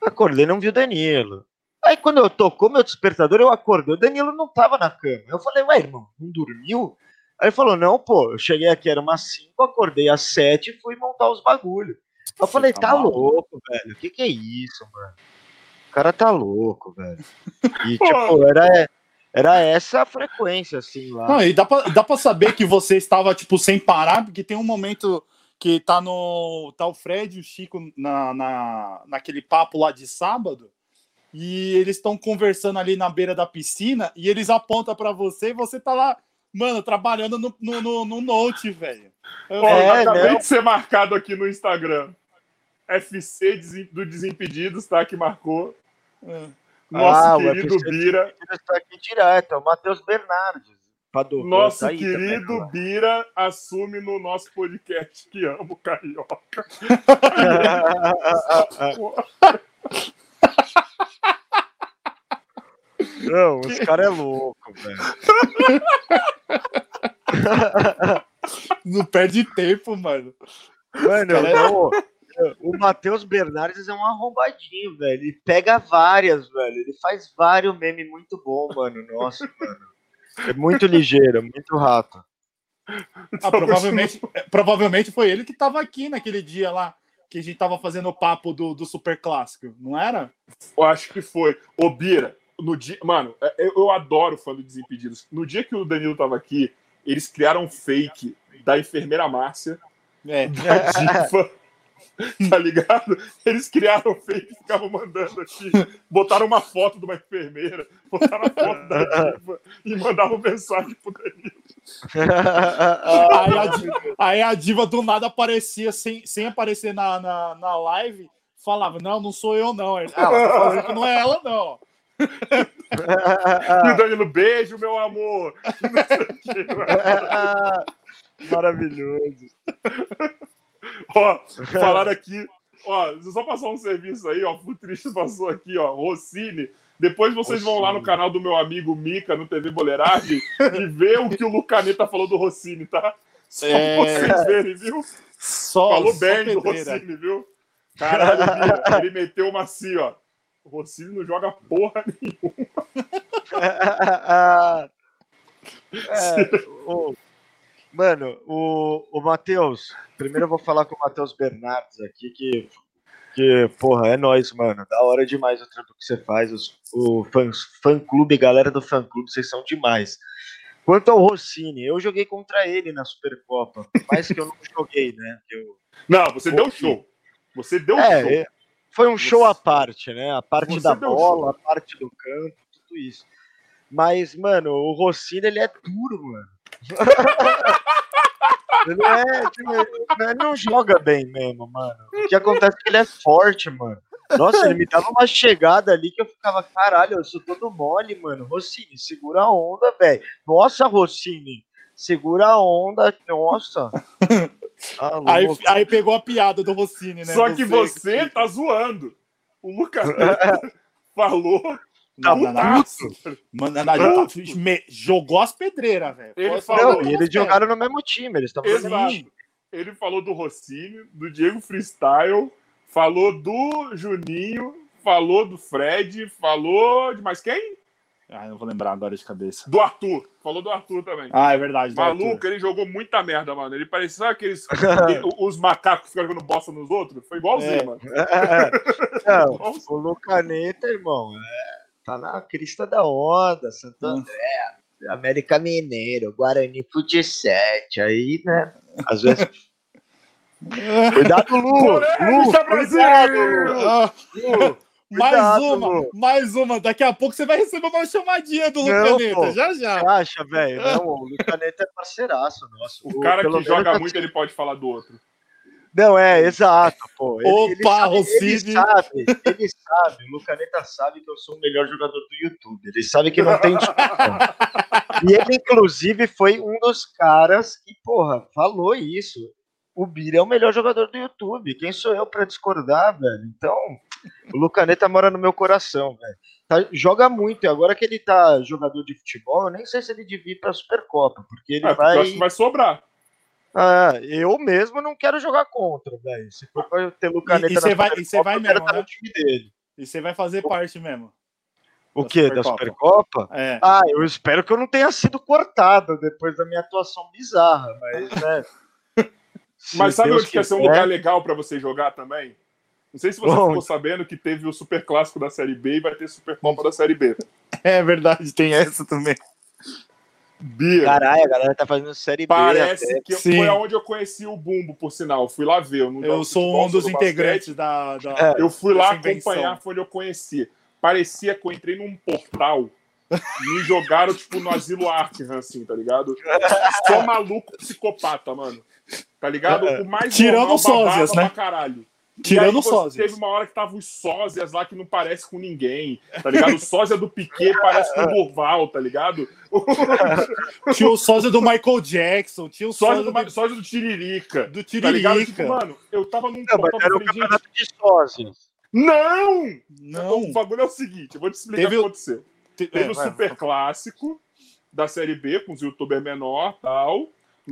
Acordei, não vi o Danilo. Aí quando eu tocou meu despertador, eu acordei, o Danilo não tava na cama. Eu falei, ué, irmão, não dormiu? Aí ele falou, não, pô, eu cheguei aqui, era umas 5, acordei às 7 e fui montar os bagulhos. Eu falei, tá tá louco, velho. O que que é isso, mano? O cara tá louco, velho. E, tipo, era, era essa a frequência, assim, lá. Não, e dá pra, dá pra saber que você estava, tipo, sem parar, porque tem um momento que tá no. Tá o Fred e o Chico na, na, naquele papo lá de sábado. E eles estão conversando ali na beira da piscina e eles apontam pra você e você tá lá, mano, trabalhando no, no, no, no Note, velho. Eu É, acabei não. de ser marcado aqui no Instagram. FC do Desimpedidos, tá? Que marcou. É. Nosso Ah, querido Bira. Está aqui direto, é o Matheus Bernardes. Padovan, Nosso tá também, querido cara. Bira assume no nosso podcast que ama o Carioca. Não, os caras é louco, velho. Não perde tempo, mano. Mano, Cara, é- não, o Matheus Bernardes é um arrombadinho, velho. Ele pega várias, velho. Ele faz vários memes muito bom, mano. Nossa, mano. É muito ligeiro, muito rato. Ah, provavelmente, é, provavelmente foi ele que tava aqui naquele dia lá, que a gente tava fazendo o papo do, do Super Clássico, não era? Eu acho que foi. Ô, Bira, no dia. Mano, é, eu, eu adoro fã do Desimpedidos. No dia que o Danilo tava aqui, eles criaram um fake da enfermeira Márcia, É. da diva. Tá ligado? Eles criaram fake e ficavam mandando aqui. Botaram uma foto de uma enfermeira, botaram a foto da diva e mandavam mensagem pro Danilo. Aí a, di- aí a diva do nada aparecia sem, sem aparecer na, na, na live, falava: Não, não sou eu, não. Ela tá não é ela, não. E o Danilo, beijo, meu amor. Maravilhoso. Ó, falaram aqui. Ó, só passar um serviço aí, ó. Futurista passou aqui, ó. Rossini. Depois vocês vão lá no Rossini. canal do meu amigo Mica, no TV Boleiragem, e ver o que o Lucaneta falou do Rossini, tá? Só É. vocês verem, viu? Só, Falou só bem do pedreira. Rossini, viu? Caralho, Bia, ele meteu uma assim, ó. O Rossini não joga porra nenhuma. É, o- mano, o, o Matheus, primeiro eu vou falar com o Matheus Bernardes aqui, que, que, porra, é nóis, mano. Da hora demais o trampo que você faz. Os, o fã, fã clube, galera do fã clube, vocês são demais. Quanto ao Rossini, eu joguei contra ele na Supercopa, mas que eu não joguei, né? eu- Não, você deu show. Você deu É, show. é, foi um show à parte, né? A parte Você da bola, a parte do campo, tudo isso. Mas, mano, o Rossini, ele é duro, mano. ele, é, tipo, ele não joga bem mesmo, mano. O que acontece é que ele é forte, mano. Nossa, ele me dava uma chegada ali que eu ficava, caralho, eu sou todo mole, mano. Rossini, segura a onda, velho. Nossa, Rossini, segura a onda, nossa. Tá Aí, aí pegou a piada do Rossini, né? Só que você tá zoando. O Lucaneta falou Não, não, não. não, não, me- jogou as pedreiras, velho. Ele falou- Não, e eles jogaram no mesmo time, eles estavam no mesmo Exato. time. Ele falou do Rossini, do Diego Freestyle, falou do Juninho, falou do Fred, falou de mais quem? Ah, não vou lembrar agora de cabeça. Do Arthur. Falou do Arthur também. Ah, é verdade. Maluco, Arthur. ele jogou muita merda, mano. Ele parecia sabe aqueles os macacos que ficam jogando bosta nos outros. Foi igualzinho, É. mano. Não, Nossa. o Lucaneta, irmão, é, tá na crista da onda, Santo Hum. André, América Mineiro, Guarani Fute 7, aí, né, às vezes... Cuidado, Lu! Lu, Força, Brasil! cuidado, Lu! Lu, mais Cuidado, uma, Lu. mais uma. Daqui a pouco você vai receber uma chamadinha do Lucaneta. Já, já. Acha, velho? Não, o Lucaneta é parceiraço nosso. O cara pelo que joga muito, ele pode falar do outro. Não, é, exato, pô. Ele, Opa, ele sabe. Ele sabe, ele sabe, o Lucaneta sabe que eu sou o melhor jogador do YouTube. Ele sabe que não tem discussão. E ele, inclusive, foi um dos caras que, porra, falou isso. O Bira é o melhor jogador do YouTube. Quem sou eu pra discordar, velho? Então, o Lucaneta mora no meu coração, velho. Tá- joga muito, e agora que ele tá jogador de futebol, eu nem sei se ele devia ir pra Supercopa, porque ele É, vai. eu acho que vai sobrar. Ah, eu mesmo não quero jogar contra, velho. Se for pra ter Lucaneta E- e cê na vai- Supercopa, e cê vai mesmo, né? no time dele. E você vai fazer parte mesmo. O Da quê? Da Supercopa. É. Ah, eu espero que eu não tenha sido cortado depois da minha atuação bizarra, mas, né? Mas sabe Deus onde que ia ser um lugar legal pra você jogar também? Não sei se você Onde? ficou sabendo que teve o Super Clássico da Série B e vai ter Supercopa da Série B. É verdade, tem essa também. Bia, Caralho, a galera tá fazendo série B. parece até. que Sim. foi aonde eu conheci o Bumbo, por sinal. Fui lá ver. Eu, não Eu sou um dos do integrantes da. da- É. Eu fui lá invenção. acompanhar, foi onde eu conheci. Parecia que eu entrei num portal. Me jogaram, tipo, no asilo Arkham, assim, tá ligado? Só maluco psicopata, mano. Tá ligado? O mais Tirando normal, sósias, né? pra caralho. Tirando o sósia. Teve uma hora que tava os sósias lá que não parece com ninguém, tá ligado? O sósia do Piquet parece com o Durval, tá ligado? O Tinha o sósia do Michael Jackson, tinha o sósia sósia do, do, sósia do Tiririca. do Tá ligado? Tipo, Tiririca. mano, eu tava num Não, mas era o campeonato de sócios. não! Não, O bagulho é o seguinte, eu vou te explicar Teve o que aconteceu. te- Teve é, o vai. super clássico da Série B, com os youtubers menor tal,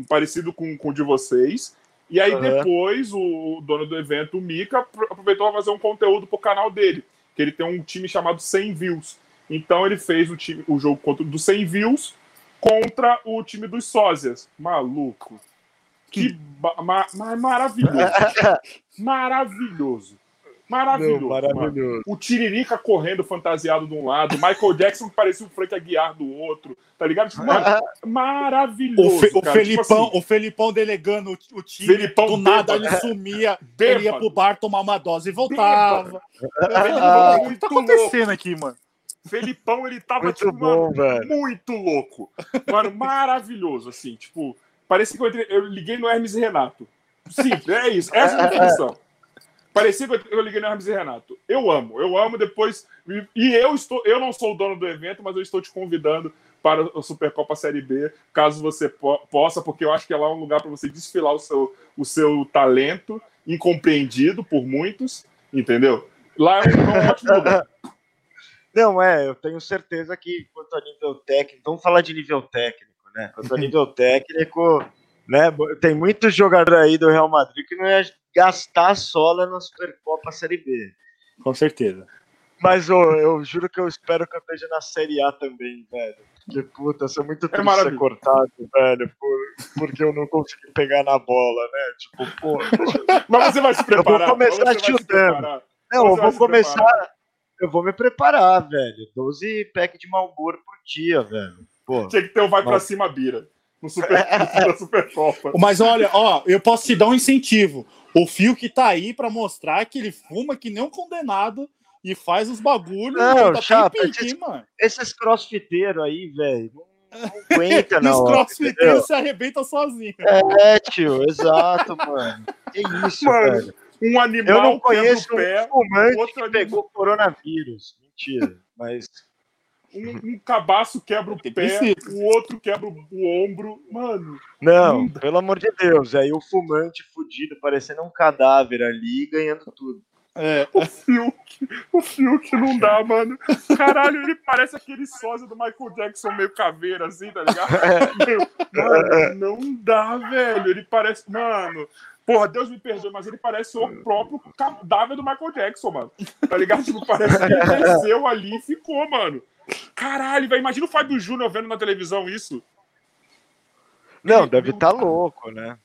parecido com, com o de vocês. E aí Aham. depois o dono do evento, o Mika, apro- aproveitou para fazer um conteúdo pro canal dele, que ele tem um time chamado 100 Views. Então ele fez o, time, o jogo contra, do 100 Views contra o time dos sósias. Maluco. Que ma- ma- maravilhoso. maravilhoso. Maravilhoso. Não, mano maravilhoso. o Tiririca correndo fantasiado de um lado, o Michael Jackson que parecia o Frank Aguiar do outro, tá ligado? Tipo, mano, maravilhoso. O, Fe- o cara. Felipão, Tipo assim, o Felipão delegando o, o time, Felipão do nada bêbado. ele sumia, ele ia bêbado. pro bar tomar uma dose e voltava. Ah, o que tá acontecendo aqui, mano? Felipão, ele tava, Muito tipo, bom, mano, muito louco. Mano, maravilhoso, assim, tipo, parecia que eu, entrei- eu liguei no Hermes e Renato. Simples, é isso, essa é a definição. Parecia que eu, liguei no Hermes e Renato. Eu amo, eu amo depois. E, eu estou, eu não sou o dono do evento, mas eu estou te convidando para a Supercopa Série B, caso você po- possa, porque eu acho que é lá um lugar para você desfilar o seu, o seu talento, incompreendido por muitos, entendeu? Lá é um, é ótimo lugar. Não, é, eu tenho certeza que quanto a nível técnico, vamos falar de nível técnico, né? Quanto a nível técnico, né? Tem muitos jogadores aí do Real Madrid que não ia gastar sola na Supercopa Série B. Com certeza. Mas ô, eu juro que eu espero que eu esteja na Série A também, velho. Porque, puta, eu sou muito triste ser cortado, velho, por, porque eu não consegui pegar na bola, né? Tipo, pô. Mas você vai se Eu vou preparar. começar chutando. preparar. Não, eu vou começar. preparar. Eu vou me preparar, velho. 12 pack de Malboro por dia, velho. Pô. Tinha que ter o vai pra Nossa. cima, Bira. No super, na Supercopa. Mas olha, ó, eu posso te dar um incentivo. O Fio que tá aí pra mostrar que ele fuma que nem um condenado e faz os bagulhos. Não, tem chapa, pique, esses- mano. Esses crossfiteiros aí, velho, não, não aguenta, E os não. crossfiteiros se arrebentam sozinho. É, tio, exato, mano. Que isso, Mano, velho. Um animal Eu não conheço o pé, um fumante outro que animal- pegou coronavírus. Mentira, mas... um, um cabaço quebra o Tem pé, princípios. o outro quebra o, o ombro. Mano, Não, pelo amor de Deus. Aí o fumante fudido, parecendo um cadáver ali, ganhando tudo. É, o Fiuk, o Fiuk não dá, mano. Caralho, ele parece aquele sósia do Michael Jackson meio caveira, assim, tá ligado? Meu, mano, não dá, velho. Ele parece. Mano. Porra, Deus me perdoe, mas ele parece o próprio cadáver do Michael Jackson, mano. Tá ligado? Tipo, parece que ele desceu ali e ficou, mano. Caralho, velho. Imagina o Fábio Júnior vendo na televisão isso. Não, deve estar louco, né?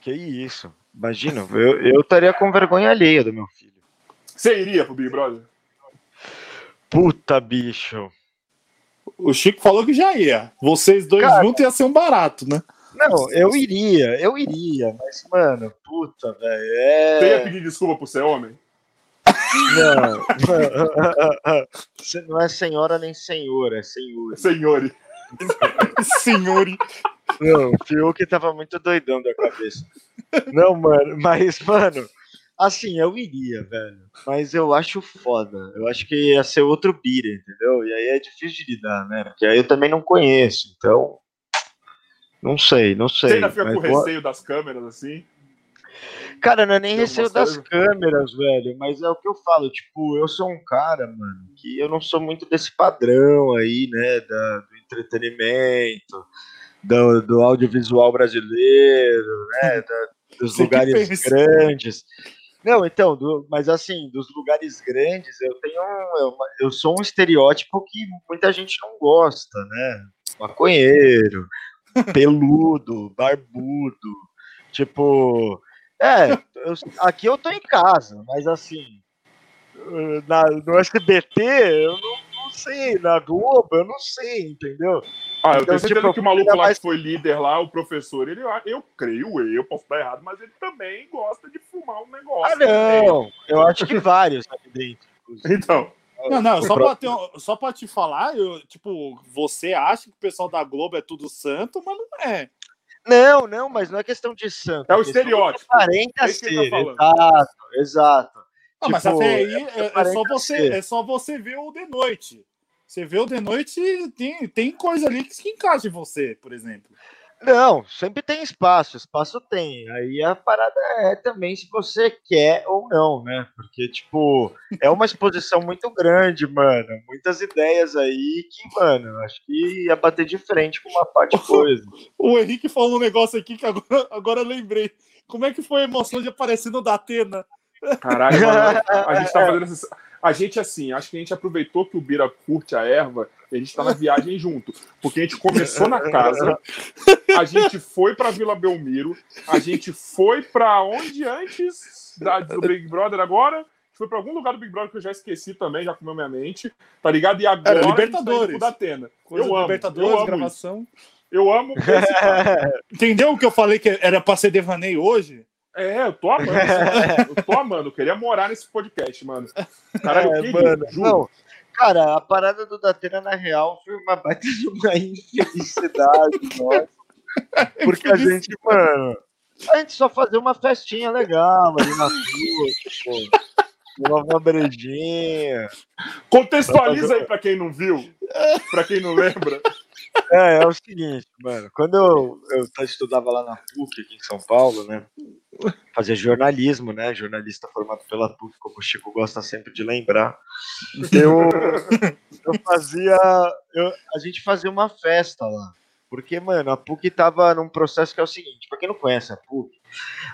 Que isso. Imagina, eu, eu estaria com vergonha alheia do meu filho. Você iria pro Big Brother? Puta, bicho. o Chico falou que já ia. Vocês dois Cara- juntos ia ser um barato, né? Não, eu iria, eu iria, mas, mano, puta, velho, Você ia é. pedir desculpa por ser homem? Não. Você não é senhora nem senhor, é senhor. Senhor. Senhor. Não, o Fiuk tava muito doidão da cabeça. Não, mano, mas, mano, assim, eu iria, velho. Mas eu acho foda. Eu acho que ia ser outro Bira, entendeu? E aí é difícil de lidar, né? Porque aí eu também não conheço, então. Não sei, não sei. Você ainda fica com vou- receio das câmeras, assim? Cara, não é nem receio das câmeras, velho, mas é o que eu falo, tipo, eu sou um cara, mano, que eu não sou muito desse padrão aí, né, da, do entretenimento, do, do audiovisual brasileiro, né, da- dos Você lugares grandes. Não, então, do- mas assim, dos lugares grandes, eu tenho eu, eu sou um estereótipo que muita gente não gosta, né, maconheiro, peludo, barbudo, tipo, é, eu- aqui eu tô em casa, mas assim, na, no SBT eu não, não sei, na Globo eu não sei, entendeu? Ah, eu Então, tenho certeza tipo, que o maluco lá mais- que foi líder lá, o professor, ele, eu creio, eu posso estar errado, mas ele também gosta de fumar um negócio. Ah, não, eu acho que vários aqui dentro. inclusive. Então, Não, não, só pra, ter só pra te falar, eu, tipo, você acha que o pessoal da Globo é tudo santo, mas não é. Não, não, mas não é questão de santo. É o questão estereótipo. que Aparenta É que ser. tá falando. exato, exato. Mas Tipo, até aí é, é só aparenta você, ser. é só você ver o de noite. Você vê o de noite, tem, tem coisa ali que se encaixa em você, por exemplo. Não, sempre tem espaço, espaço tem. Aí a parada é também se você quer ou não, né? Porque, tipo, é uma exposição muito grande, mano. Muitas ideias aí que, mano, acho que ia bater de frente com uma parte de coisa. O Henrique falou um negócio aqui que agora, agora eu lembrei. Como é que foi a emoção de aparecer no Datena? Caralho, mano, a gente tá fazendo essa... A gente, assim, acho que a gente aproveitou que o Bira curte a erva e a gente tá na viagem junto. Porque a gente começou na casa, a gente foi pra Vila Belmiro, a gente foi pra onde antes da, do Big Brother agora? A gente foi pra algum lugar do Big Brother que eu já esqueci também, já comeu minha mente, tá ligado? E agora Era a gente tá Libertadores. pro Datena. Coisa Eu amo, Libertadores, eu amo gravação. Eu amo. Entendeu o que eu falei que era pra ser devaneio hoje? É, eu tô amando. eu tô amando. Eu queria morar nesse podcast, mano. Caralho, É, queria, mano, juro. não. Cara, a parada do Datena, na real, foi uma baita de uma infelicidade nossa. Porque a gente, mano, a gente só fazia uma festinha legal ali na rua, tipo, tomava uma brejinha. Contextualiza aí pra quem não viu, pra quem não lembra. É, é o seguinte, mano, quando eu, eu estudava lá na PUC, aqui em São Paulo, né, fazia jornalismo, né, jornalista formado pela PUC, como o Chico gosta sempre de lembrar, eu, eu fazia, eu- a gente fazia uma festa lá, porque, mano, a PUC tava num processo que é o seguinte, pra quem não conhece a PUC,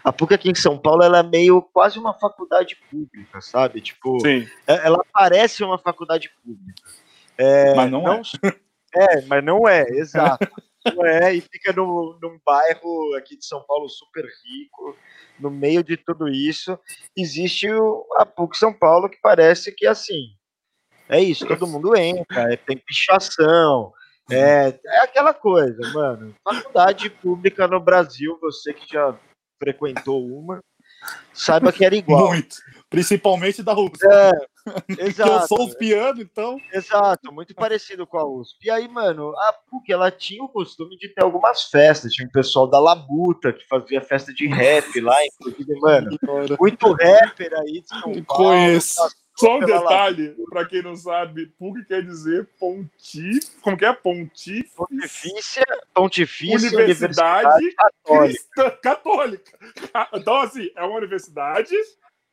a PUC aqui em São Paulo, ela é meio quase uma faculdade pública, sabe, tipo, Sim. é- ela parece uma faculdade pública. É, Mas não, é. É, mas não é, exato. Não é, e fica no, num bairro aqui de São Paulo super rico. No meio de tudo isso, existe o, a PUC São Paulo, que parece que assim. É isso, todo mundo entra, é, tem pichação, é, é aquela coisa, mano. Faculdade pública no Brasil, você que já frequentou uma, saiba que era igual. Muito. Principalmente da USP. É, que eu exato. sou os piano, então. Exato, muito parecido com a USP. E aí, mano, a PUC, ela tinha o costume de ter algumas festas. Tinha o pessoal da Labuta, que fazia festa de rap lá, inclusive, mano, muito rapper aí de São Paulo. Conheço. Só um detalhe, pra quem não sabe, PUC quer dizer pontif, como que é? Pontif, Pontifícia, Pontifícia Universidade Católica. Cristã Católica. Ca- Então, assim, é uma universidade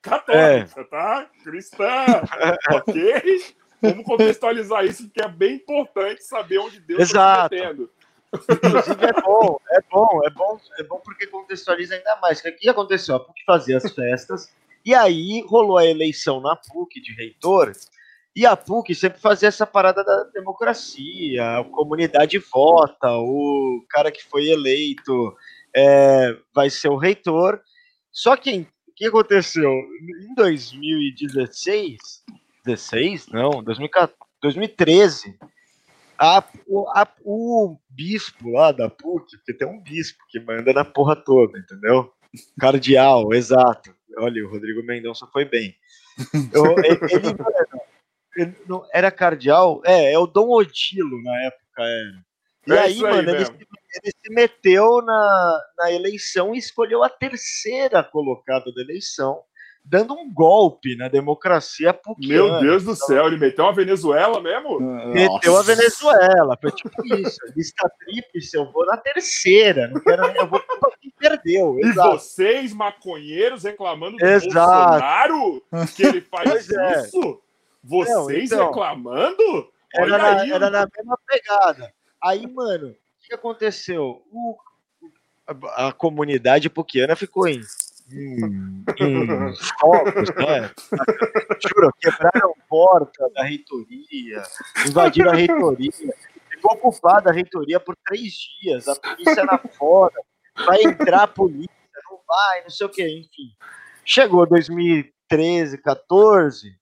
católica, tá? Cristã, ok? Vamos contextualizar isso, porque é bem importante saber onde Deus está metendo. Inclusive é bom, é bom, é bom, é bom porque contextualiza ainda mais. O que que aconteceu? A PUC fazia as festas, e aí rolou a eleição na PUC de reitor, e a PUC sempre fazia essa parada da democracia, a comunidade vota, o cara que foi eleito é, vai ser o reitor. Só que o que aconteceu? Em 2016, 16? Não, 2014, 2013, a, a- o bispo lá da PUC, porque tem um bispo que manda na porra toda, entendeu? Cardeal, exato. Olha, o Rodrigo Mendonça foi bem. Eu- ele, ele, mano, ele não- era cardeal? É, é o Dom Odilo na época, era. E É aí, isso aí mano, ele, se- ele se meteu na, na eleição e escolheu a terceira colocada da eleição, dando um golpe na democracia puquiana. Meu Deus do céu, ele meteu uma Venezuela mesmo? Meteu a Venezuela, foi tipo isso. Lista tríplice, eu vou na terceira. Não quero nem, eu vou perdeu. E Exato. vocês, maconheiros, reclamando do Exato. Bolsonaro? Que ele faz é. isso? Vocês então, reclamando? Era na, aí. era na mesma pegada. Aí, mano, o que aconteceu? O- a, a comunidade puquiana ficou em, em, em focos, né? Juro, quebraram porta da reitoria, invadiram a reitoria, ficou ocupada a reitoria por três dias, a polícia na fora, vai entrar a polícia, não vai, não sei o que, enfim. Chegou 2013, 14,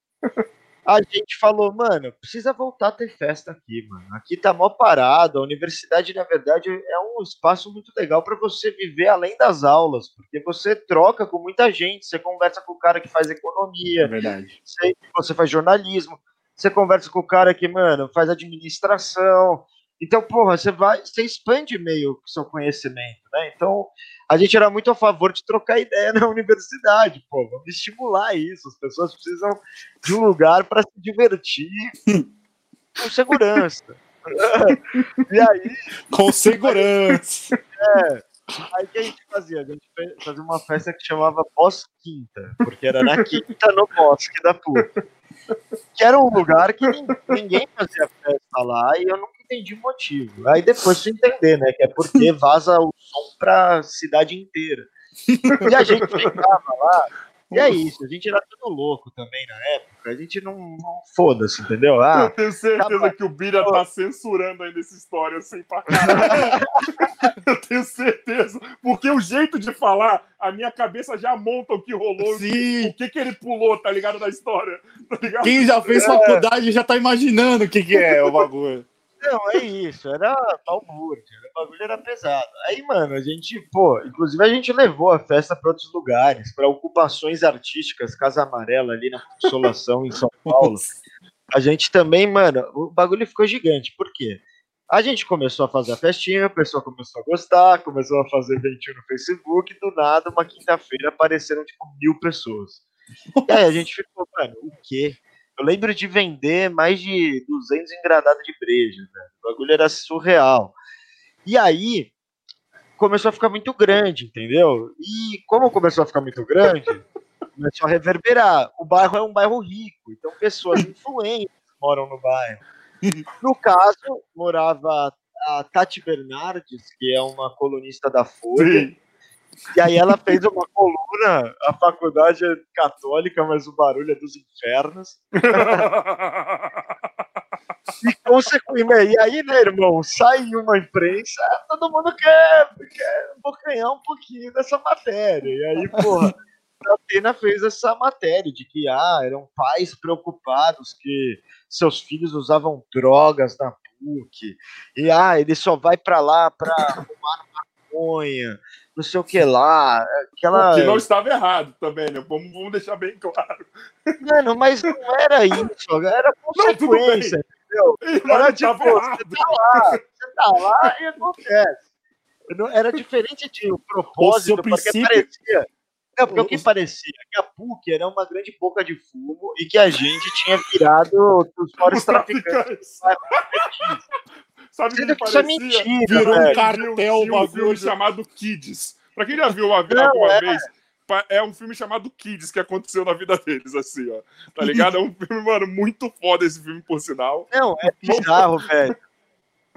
a gente falou, mano, precisa voltar a ter festa aqui, mano. Aqui tá mó parado. A universidade, na verdade, é um espaço muito legal para você viver além das aulas, porque você troca com muita gente, você conversa com o cara que faz economia, verdade. você, você faz jornalismo, você conversa com o cara que, mano, faz administração. Então, porra, você vai, você expande meio o seu conhecimento, né? Então, a gente era muito a favor de trocar ideia na universidade, pô, vamos estimular isso. As pessoas precisam de um lugar para se divertir com segurança. e aí, Com segurança. aí o que a gente fazia? A gente fazia uma festa que chamava Bosque Quinta, porque era na quinta no bosque da PUC. Que era um lugar que nin- ninguém fazia festa lá e eu nunca entendi o motivo. Aí depois fui entender, né? Que é porque vaza o som pra cidade inteira. E a gente chegava lá, e é isso, a gente era tudo louco também na época. A gente não, não foda-se, entendeu? Eu Ah, tenho certeza tá que o Bira tá censurando ainda essa história assim pra caralho. Eu tenho certeza. Porque o jeito de falar, a minha cabeça já monta o que rolou, Sim. o que que ele pulou, tá ligado? Da história. Tá ligado? Quem já fez faculdade já tá imaginando o que, que é o bagulho. Não, é isso, era balbúrdia, o bagulho era pesado. Aí, mano, a gente, pô, inclusive a gente levou a festa para outros lugares, para ocupações artísticas, Casa Amarela ali na Consolação, em São Paulo. A gente também, mano, o bagulho ficou gigante, por quê? A gente começou a fazer a festinha, a pessoa começou a gostar, começou a fazer eventinho no Facebook, e do nada, uma quinta-feira, apareceram, tipo, mil pessoas. E aí a gente ficou, mano, o quê? Eu lembro de vender mais de 200 engradados de breja, velho. O bagulho era surreal. E aí, começou a ficar muito grande, entendeu? E como começou a ficar muito grande, começou a reverberar. O bairro é um bairro rico, então pessoas influentes moram no bairro. No caso, morava a Tati Bernardes, que é uma colunista da Folha, Sim. E aí ela fez uma coluna, a faculdade é católica, mas o barulho é dos infernos. E, consequentemente, e aí, né, irmão, sai uma imprensa, todo mundo quer, quer bocanhar um pouquinho dessa matéria. E aí, porra, a Atena fez essa matéria de que ah, eram pais preocupados que seus filhos usavam drogas na PUC, e ah, ele só vai pra lá pra arrumar maconha, não sei o que lá. Aquela. Que não estava errado também, né? Vamos, vamos deixar bem claro. Mano, mas não era isso, era Não, consequência. entendeu? Mas Era não tipo, você tá lá, você tá lá e acontece. Não- Era diferente de o propósito, O porque princípio- parecia. Não, porque o o- que parecia? Que a PUC era uma grande boca de fumo e que a gente tinha virado os maiores traficantes. Sabe o que é parecia? mentira, Virou um velho. cartel, Tinha um bagulho. filme chamado Kids. Pra quem já viu uma, Não, alguma é. vez, é um filme chamado Kids que aconteceu na vida deles, assim, ó. Tá ligado? É um filme, mano, muito foda esse filme, por sinal. Não, é bizarro, velho.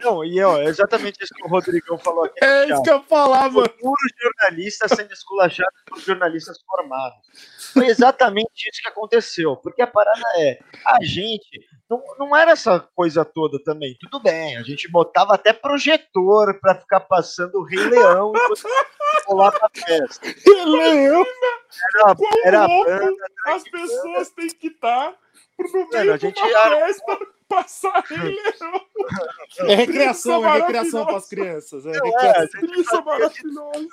Não, e ó, é exatamente isso que o Rodrigão falou aqui. É isso que eu falava. futuros jornalistas sendo esculachados por jornalistas formados. Foi exatamente isso que aconteceu. Porque a parada é, a gente não, não era essa coisa toda também. Tudo bem, a gente botava até projetor pra ficar passando o Rei Leão enquanto rolava a festa. Leão. Era, era a louco banda, as pessoas têm que estar no Mano, meio a de gente era- festa passar Rei Leão. É recreação, é recreação para as crianças. É Não, é, recreação. a Isso é maravilhoso.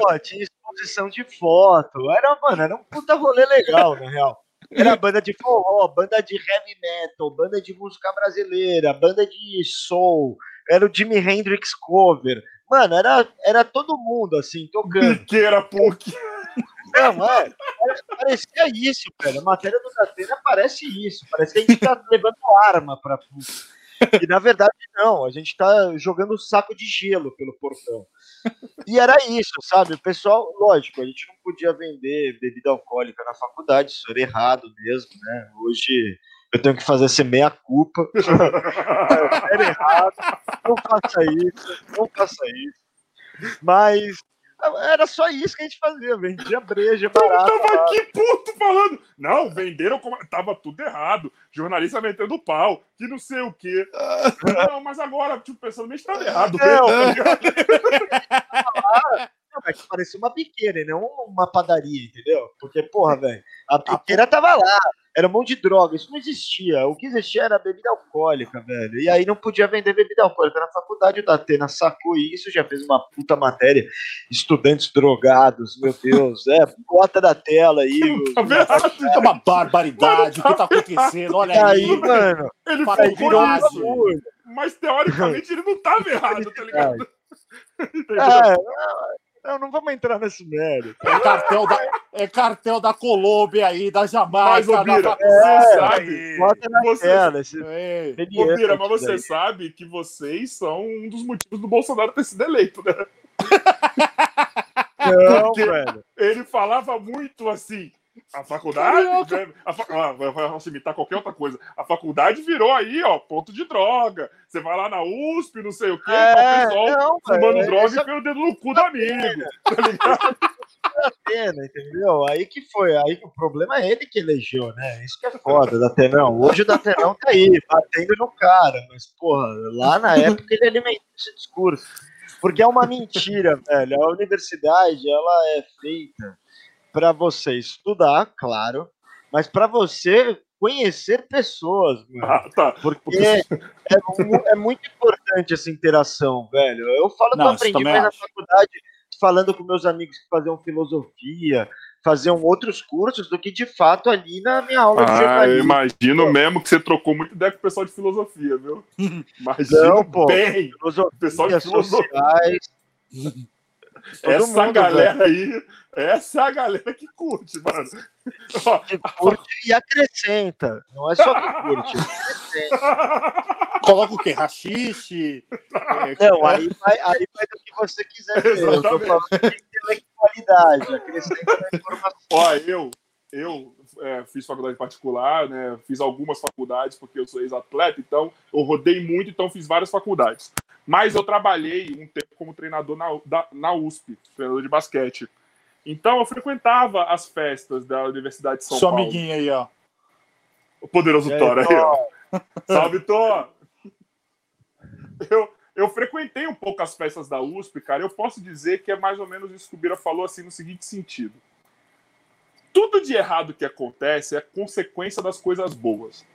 Pô, tinha exposição de foto. Era, mano, era um puta rolê legal, na real. Era banda de forró, banda de heavy metal, banda de música brasileira, banda de soul, era o Jimi Hendrix cover. Mano, era, era todo mundo, assim, tocando. Biqueira PUC. Não, é. pare- Parecia isso, velho. A matéria do Datena parece isso. Parece que a gente tá levando arma pra PUC. E na verdade, não. A gente tá jogando saco de gelo pelo portão. E era isso, sabe? O pessoal, lógico, a gente não podia vender bebida alcoólica na faculdade, isso era errado mesmo, né? Hoje eu tenho que fazer essa meia-culpa. era errado. Não faça isso, não faça isso. Mas era só isso que a gente fazia, vendia breja barata. tava lá. aqui puto falando. Não, venderam como. Tava tudo errado. Jornalista metendo pau, que não sei o quê. Não, mas agora, tipo, pensando, mas tava errado. Não. tá? Não, que parecia uma biqueira, e não uma padaria, entendeu? Porque, porra, velho, a biqueira tava lá, era um monte de droga, isso não existia. O que existia era bebida alcoólica, velho. E aí não podia vender bebida alcoólica na faculdade. O Datena sacou isso, já fez uma puta matéria. Estudantes drogados, meu Deus. É, bota da tela aí. errado. É uma barbaridade. O que tá acontecendo? E Olha aí, aí. mano, Ele virou um isso. bagulho. mas teoricamente ele não tava errado, tá ligado? Entendeu? É, não, não vamos entrar nesse mérito. É cartel da, é cartel da Colômbia aí, da Mas, Jamaica. ô Bira, da... você É, sabe. aí. Bota na Você- tela esse Bira, mas você daí. sabe que vocês são um dos motivos do Bolsonaro ter sido eleito, né? Não, Porque- velho. Ele falava muito assim. A faculdade. né? A fa... ah, vai- se imitar qualquer outra coisa. A faculdade virou aí, ó, ponto de droga. Você vai lá na USP, não sei o quê, tá o É, pessoal não, fumando velho, droga isso e pelo dedo no cu do amigo. Tá ligado? é a pena, entendeu? Aí que foi, aí o problema é ele que elegeu, né? Isso que é foda, Datenão. Hoje o Datenão tá aí, batendo no cara, mas, porra, lá na época ele alimentou esse discurso. Porque é uma mentira, velho. A universidade, ela é feita para você estudar, claro, mas para você conhecer pessoas, mano. Ah, tá. Porque é, mu- é muito importante essa interação, velho. Eu falo que eu aprendi mais na faculdade falando com meus amigos que faziam filosofia, faziam outros cursos, do que de fato ali na minha aula de Ah, eu imagino mesmo que você trocou muito ideia com o pessoal de filosofia, viu? Imagino Não, pô. bem. Filosofia, pessoal de filosofia. sociais. Todo essa mundo, galera aí, essa é a galera que curte, mano. Que curte e acrescenta. Não é só que curte. Coloca o quê? Rachixe? É, Não, aí vai, aí vai do que você quiser ver. Eu tô falando de intelectualidade. Acrescenta na informação. Ó, eu, eu é, fiz faculdade particular, né? Fiz algumas faculdades porque eu sou ex-atleta, então eu rodei muito, então fiz várias faculdades. Mas eu trabalhei um tempo como treinador na, da- na USP, treinador de basquete. Então eu frequentava as festas da Universidade de São Seu Paulo. amiguinho aí, ó. O poderoso aí, Thor aí, ó. ó, Salve, Thor! Eu, eu frequentei um pouco as festas da USP, cara. Eu posso dizer que é mais ou menos isso que o Bira falou, assim, no seguinte sentido. Tudo de errado que acontece é consequência das coisas boas.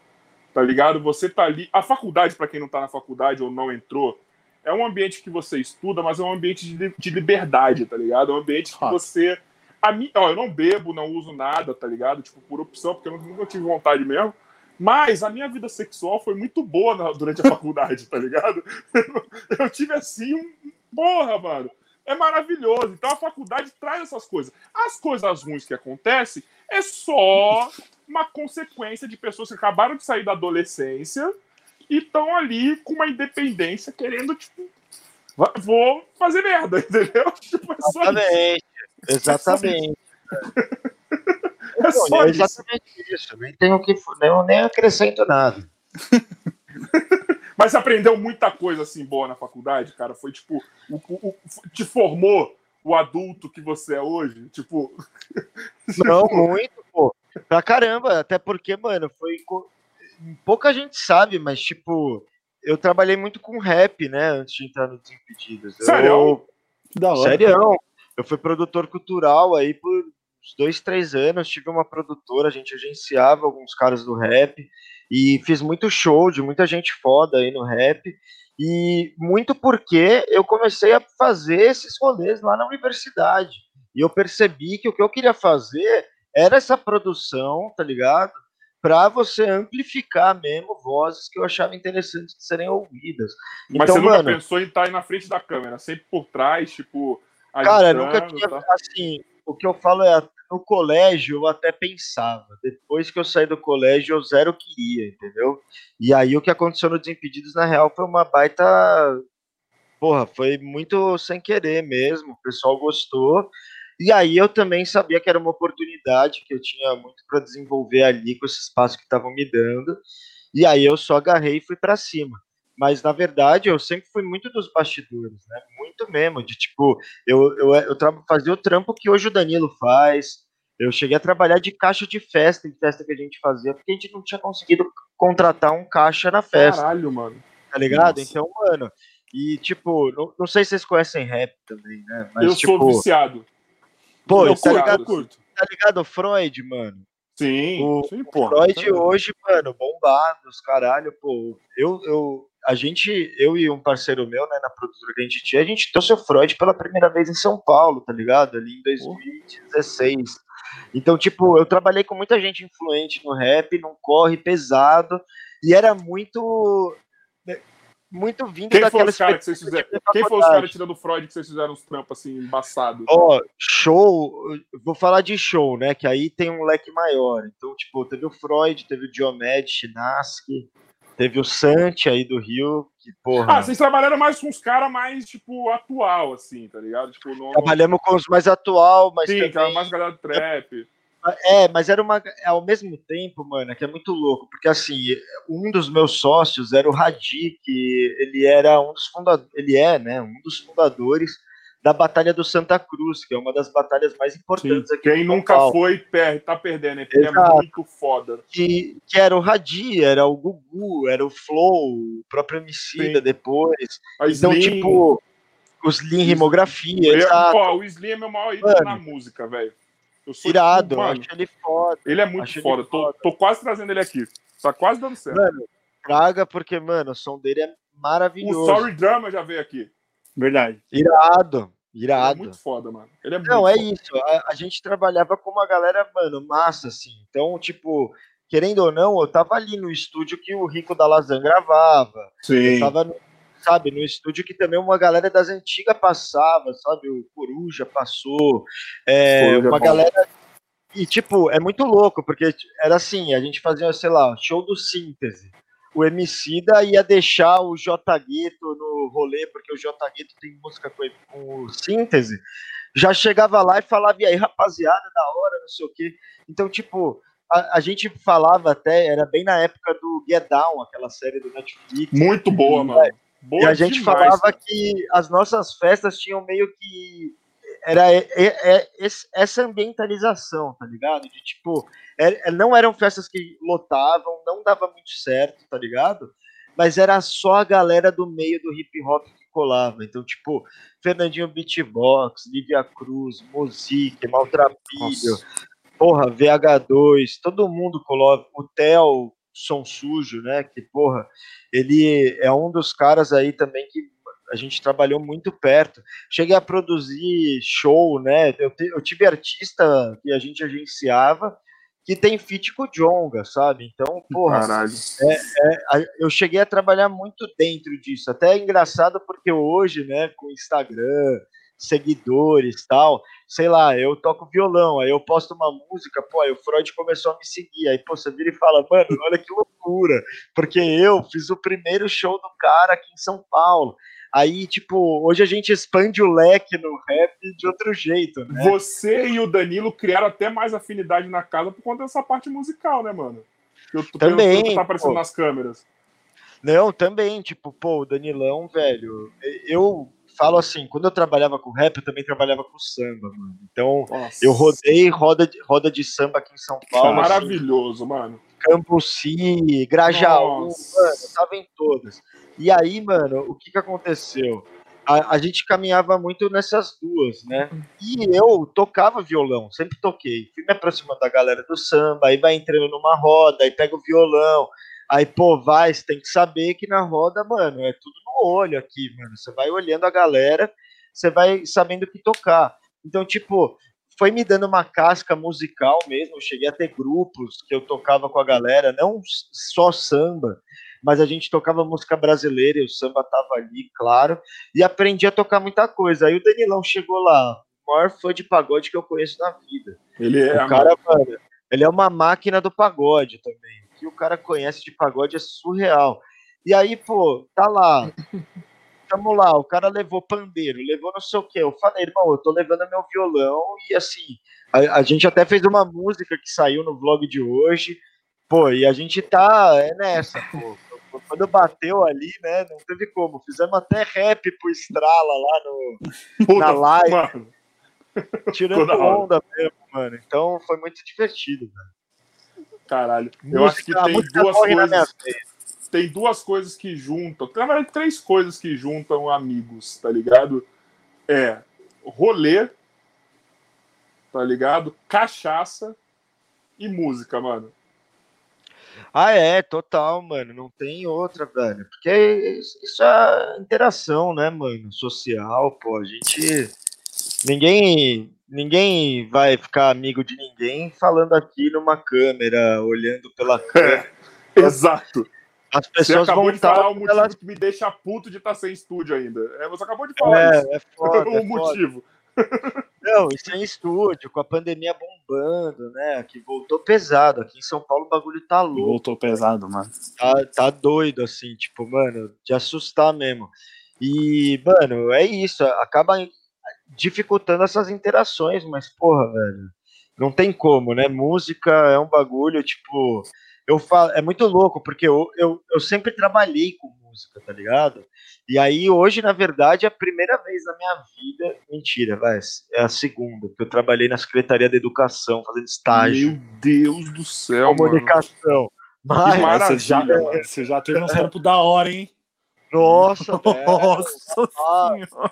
Tá ligado? Você tá ali. A faculdade, para quem não tá na faculdade ou não entrou, é um ambiente que você estuda, mas é um ambiente de, de liberdade, tá ligado? É um ambiente que você. A mim, ó, eu não bebo, não uso nada, tá ligado? Tipo, por opção, porque eu nunca tive vontade mesmo. Mas a minha vida sexual foi muito boa na- durante a faculdade, tá ligado? Eu tive assim um. Porra, mano. É maravilhoso. Então a faculdade traz essas coisas. As coisas ruins que acontecem é só uma consequência de pessoas que acabaram de sair da adolescência e estão ali com uma independência, querendo, tipo, vou fazer merda, entendeu? Tipo, é só isso. Exatamente. Exatamente. É só é isso. exatamente isso. Nem tenho que. Nem, nem acrescento nada. Mas você aprendeu muita coisa assim boa na faculdade, cara. Foi tipo, o, o- o- te formou o adulto que você é hoje. Tipo, Não, muito, pô. Pra caramba. Até porque, mano, foi. Pouca gente sabe, mas, tipo, eu trabalhei muito com rap, né? Antes de entrar no Desimpedidos. Eu- Sério? Que da hora. Sério? Eu fui produtor cultural aí por uns dois, três anos. Tive uma produtora, a gente agenciava alguns caras do rap e fiz muito show de muita gente foda aí no rap. E muito porque eu comecei a fazer esses rolês lá na universidade. E eu percebi que o que eu queria fazer era essa produção, tá ligado? Para você amplificar mesmo vozes que eu achava interessantes de serem ouvidas. mas Então, você nunca mano, pensou em estar aí na frente da câmera, sempre por trás, tipo. Cara, nunca tinha. tá? Assim, o que eu falo é. No colégio eu até pensava. Depois que eu saí do colégio, eu zero queria, entendeu? E aí o que aconteceu no Desimpedidos, na real, foi uma baita. Porra, foi muito sem querer mesmo. O pessoal gostou. E aí eu também sabia que era uma oportunidade, que eu tinha muito para desenvolver ali com esse espaço que estavam me dando. E aí eu só agarrei e fui para cima. Mas na verdade eu sempre fui muito dos bastidores, né? Muito mesmo, de tipo, eu, eu, eu fazia o trampo que hoje o Danilo faz. Eu cheguei a trabalhar de caixa de festa, em festa que a gente fazia, porque a gente não tinha conseguido contratar um caixa na festa, Caralho, mano. tá ligado? Nossa. Então, mano, e tipo, não, não sei se vocês conhecem rap também, né? Mas, eu tipo, sou viciado. Pô, eu tá curto, ligado, curto. tá ligado o Freud, mano? Sim, O- sim, porra. Freud hoje, mano, bombados, caralho, pô. Eu, eu, a gente, eu e um parceiro meu, né, na produtora que a gente tinha, a gente trouxe o Freud pela primeira vez em São Paulo, tá ligado? Ali em 2016. Então, tipo, eu trabalhei com muita gente influente no rap, num corre pesado, e era muito. Muito vindo Quem foi daquela os caras que vocês fizeram? de Quem foi os caras tirando Freud que vocês fizeram uns trampos assim, embaçados? Ó, show, eu vou falar de show, né? Que aí tem um leque maior. Então, tipo, teve o Freud, teve o Diomed, Chinaski, teve o Santi aí do Rio, que, porra. Ah, vocês trabalharam mais com os caras mais, tipo, atual, assim, tá ligado? Tipo, no, no... Trabalhamos com os mais atual, mas Sim, também... cara, mais galera do trap. É, mas era uma. Ao mesmo tempo, mano, que é muito louco, porque assim, um dos meus sócios era o Radi, que ele era um dos fundadores. Ele é, né? Um dos fundadores da Batalha do Santa Cruz, que é uma das batalhas mais importantes aqui. Quem nunca Paulo. foi, perde, tá perdendo, é Exato. muito foda. que, que era o Radi, era o Gugu, era o Flow, o próprio Emicida Sim. depois. A Então, Slim, tipo, os Lean Rimografia, é- exato, ó, o Slim é meu maior ídolo Mano. na música, velho. Eu sou, irado, tipo, eu mano, acho ele foda. ele é muito foda. Tô, foda. tô quase trazendo ele aqui. Tá quase dando certo. Mano, traga, porque, mano, o som dele é o maravilhoso. Sorry Drama já veio aqui. Verdade. Irado, Ele é irado. muito foda, mano. Ele é Não, muito é foda. isso. A, a gente trabalhava com uma galera, mano, massa, assim. Então, tipo, querendo ou não, eu tava ali no estúdio que o Rico da Lazan gravava. Eu Sim. tava, no, sabe, no estúdio que também uma galera das antigas passava, sabe? O Coruja passou. É, Coruja uma bom. galera. E, tipo, é muito louco, porque era assim, a gente fazia, sei lá, show do síntese. O Emicida ia deixar o J Gueto no rolê, porque o J Gueto tem música com, com o síntese. Já chegava lá e falava, e aí, rapaziada, da hora, não sei o quê. Então, tipo, a, a gente falava até, era bem na época do Get Down, aquela série do Netflix. Muito boa, mano. Boa E a gente demais, falava cara. que as nossas festas tinham meio que. Era é- é- essa ambientalização, tá ligado? De tipo, é- é- não eram festas que lotavam, não dava muito certo, tá ligado? Mas era só a galera do meio do hip hop que colava. Então, tipo, Fernandinho Beatbox, Lívia Cruz, Mozique, Maltrapilho, Nossa. porra, VH2, todo mundo coloca. O Theo, Som Sujo, né? Que, porra, ele é um dos caras aí também que a gente trabalhou muito perto. Cheguei a produzir show, né? Eu, te- eu tive artista que a gente agenciava que tem feat com o Jonga, sabe? Então, porra, Caralho. a- eu cheguei a trabalhar muito dentro disso. Até é engraçado porque hoje, né, com Instagram, seguidores tal, sei lá, eu toco violão, aí eu posto uma música, pô, aí o Freud começou a me seguir, aí pô, você vira e fala, mano, olha que loucura, porque eu fiz o primeiro show do cara aqui em São Paulo. Aí, tipo, hoje a gente expande o leque no rap de outro jeito, né? Você e o Danilo criaram até mais afinidade na casa por conta dessa parte musical, né, mano? Que eu Também, que tá aparecendo pô. nas câmeras. Não, também, tipo, pô, o Danilão, velho, eu falo assim, quando eu trabalhava com rap, eu também trabalhava com samba, mano. Então, Nossa. eu rodei roda de, roda de samba aqui em São Paulo, assim, Maravilhoso, mano. Cambuci, Grajaú, Nossa. mano, eu tava em todas. E aí, mano, o que que aconteceu? A, a gente caminhava muito nessas duas, né? E eu tocava violão, sempre toquei. Fui me aproximando da galera do samba, aí vai entrando numa roda, aí pega o violão, aí, pô, vai, você tem que saber que na roda, mano, é tudo no olho aqui, mano. Você vai olhando a galera, você vai sabendo o que tocar. Então, tipo, foi me dando uma casca musical mesmo. Eu cheguei a ter grupos que eu tocava com a galera, não só samba, mas a gente tocava música brasileira e o samba tava ali, claro, e aprendi a tocar muita coisa. Aí o Danilão chegou lá, o maior fã de pagode que eu conheço na vida. Ele é, o cara, mano, ele é uma máquina do pagode também. Que o cara conhece de pagode é surreal. E aí, pô, tá lá. Tamo lá, o cara levou pandeiro, levou não sei o quê. Eu falei, irmão, eu tô levando meu violão e assim, a, a gente até fez uma música que saiu no vlog de hoje. Pô, e a gente tá é nessa, pô. Quando bateu ali, né, não teve como. Fizemos até rap pro Estrala lá no, Puta, na live. Mano, tirando onda mesmo, mano. Então foi muito divertido, velho. Caralho. Eu acho que Música- tem música duas coisas. Tem duas coisas que juntam. Na verdade, três coisas que juntam amigos, tá ligado? É rolê, tá ligado? Cachaça e música, mano. Ah, é, total, mano. Não tem outra, velho. Porque isso é interação, né, mano? Social, pô. A gente. Ninguém. Ninguém vai ficar amigo de ninguém falando aqui numa câmera, olhando pela câmera. Exato. As Você pessoas acabou vão de falar o motivo elas- que me deixa puto de estar sem estúdio ainda. É, você acabou de falar isso. É, é foda, o é foda. motivo. Não, e sem estúdio, com a pandemia bombando, né? Que voltou pesado. Aqui em São Paulo o bagulho tá louco. Voltou pesado, mano. Tá, tá doido, assim, tipo, mano, de assustar mesmo. E, mano, é isso. Acaba dificultando essas interações, mas, porra, velho. Não tem como, né? Música é um bagulho, tipo. Eu falo, é muito louco, porque eu, eu, eu sempre trabalhei com música, tá ligado? E aí, hoje, na verdade, é a primeira vez na minha vida. Mentira, vai, é a segunda, porque eu trabalhei na Secretaria da Educação, fazendo estágio, Meu Deus do céu, mano. comunicação. Mas, Que Mas você já, maravilha, você já teve um trampo da hora, hein? nossa, velho, Nossa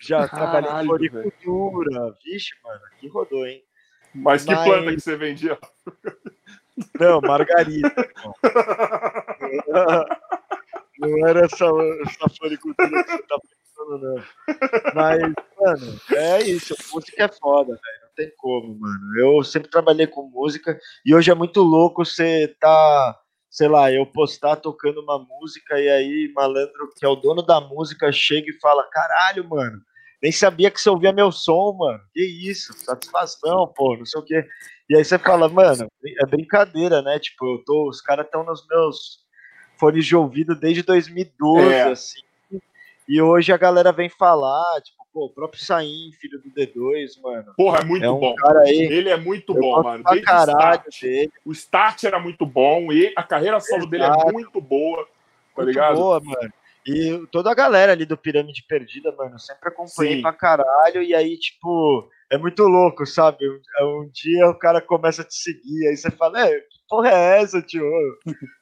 Já trabalhei em floricultura. Vixe, mano, aqui rodou, hein? Mas que Mas- planta que você vendia? Não, Margarida. Não era essa, essa floricultura que você tá pensando, não. Mas, mano, é isso. Música é foda, velho. Não tem como, mano. Eu sempre trabalhei com música e hoje é muito louco você tá, sei lá, eu postar tocando uma música e aí malandro que é o dono da música chega e fala: caralho, mano. Nem sabia que você ouvia meu som, mano. Que isso, satisfação, pô, não sei o quê. E aí você fala, mano, é brincadeira, né? Tipo, eu tô, os caras estão nos meus fones de ouvido desde 2012, É. assim. E hoje a galera vem falar, tipo, pô, o próprio Saim, filho do D2, mano. Porra, é muito É um bom. cara aí. Ele é muito bom, mano. Desde o caralho start. dele. O start era muito bom e a carreira solo dele é muito boa, tá Muito ligado? boa, mano. E toda a galera ali do Pirâmide Perdida, mano, sempre acompanhei Sim. pra caralho. E aí, tipo, é muito louco, sabe? Um, um dia o cara começa a te seguir, aí você fala, é, que porra é essa, tio?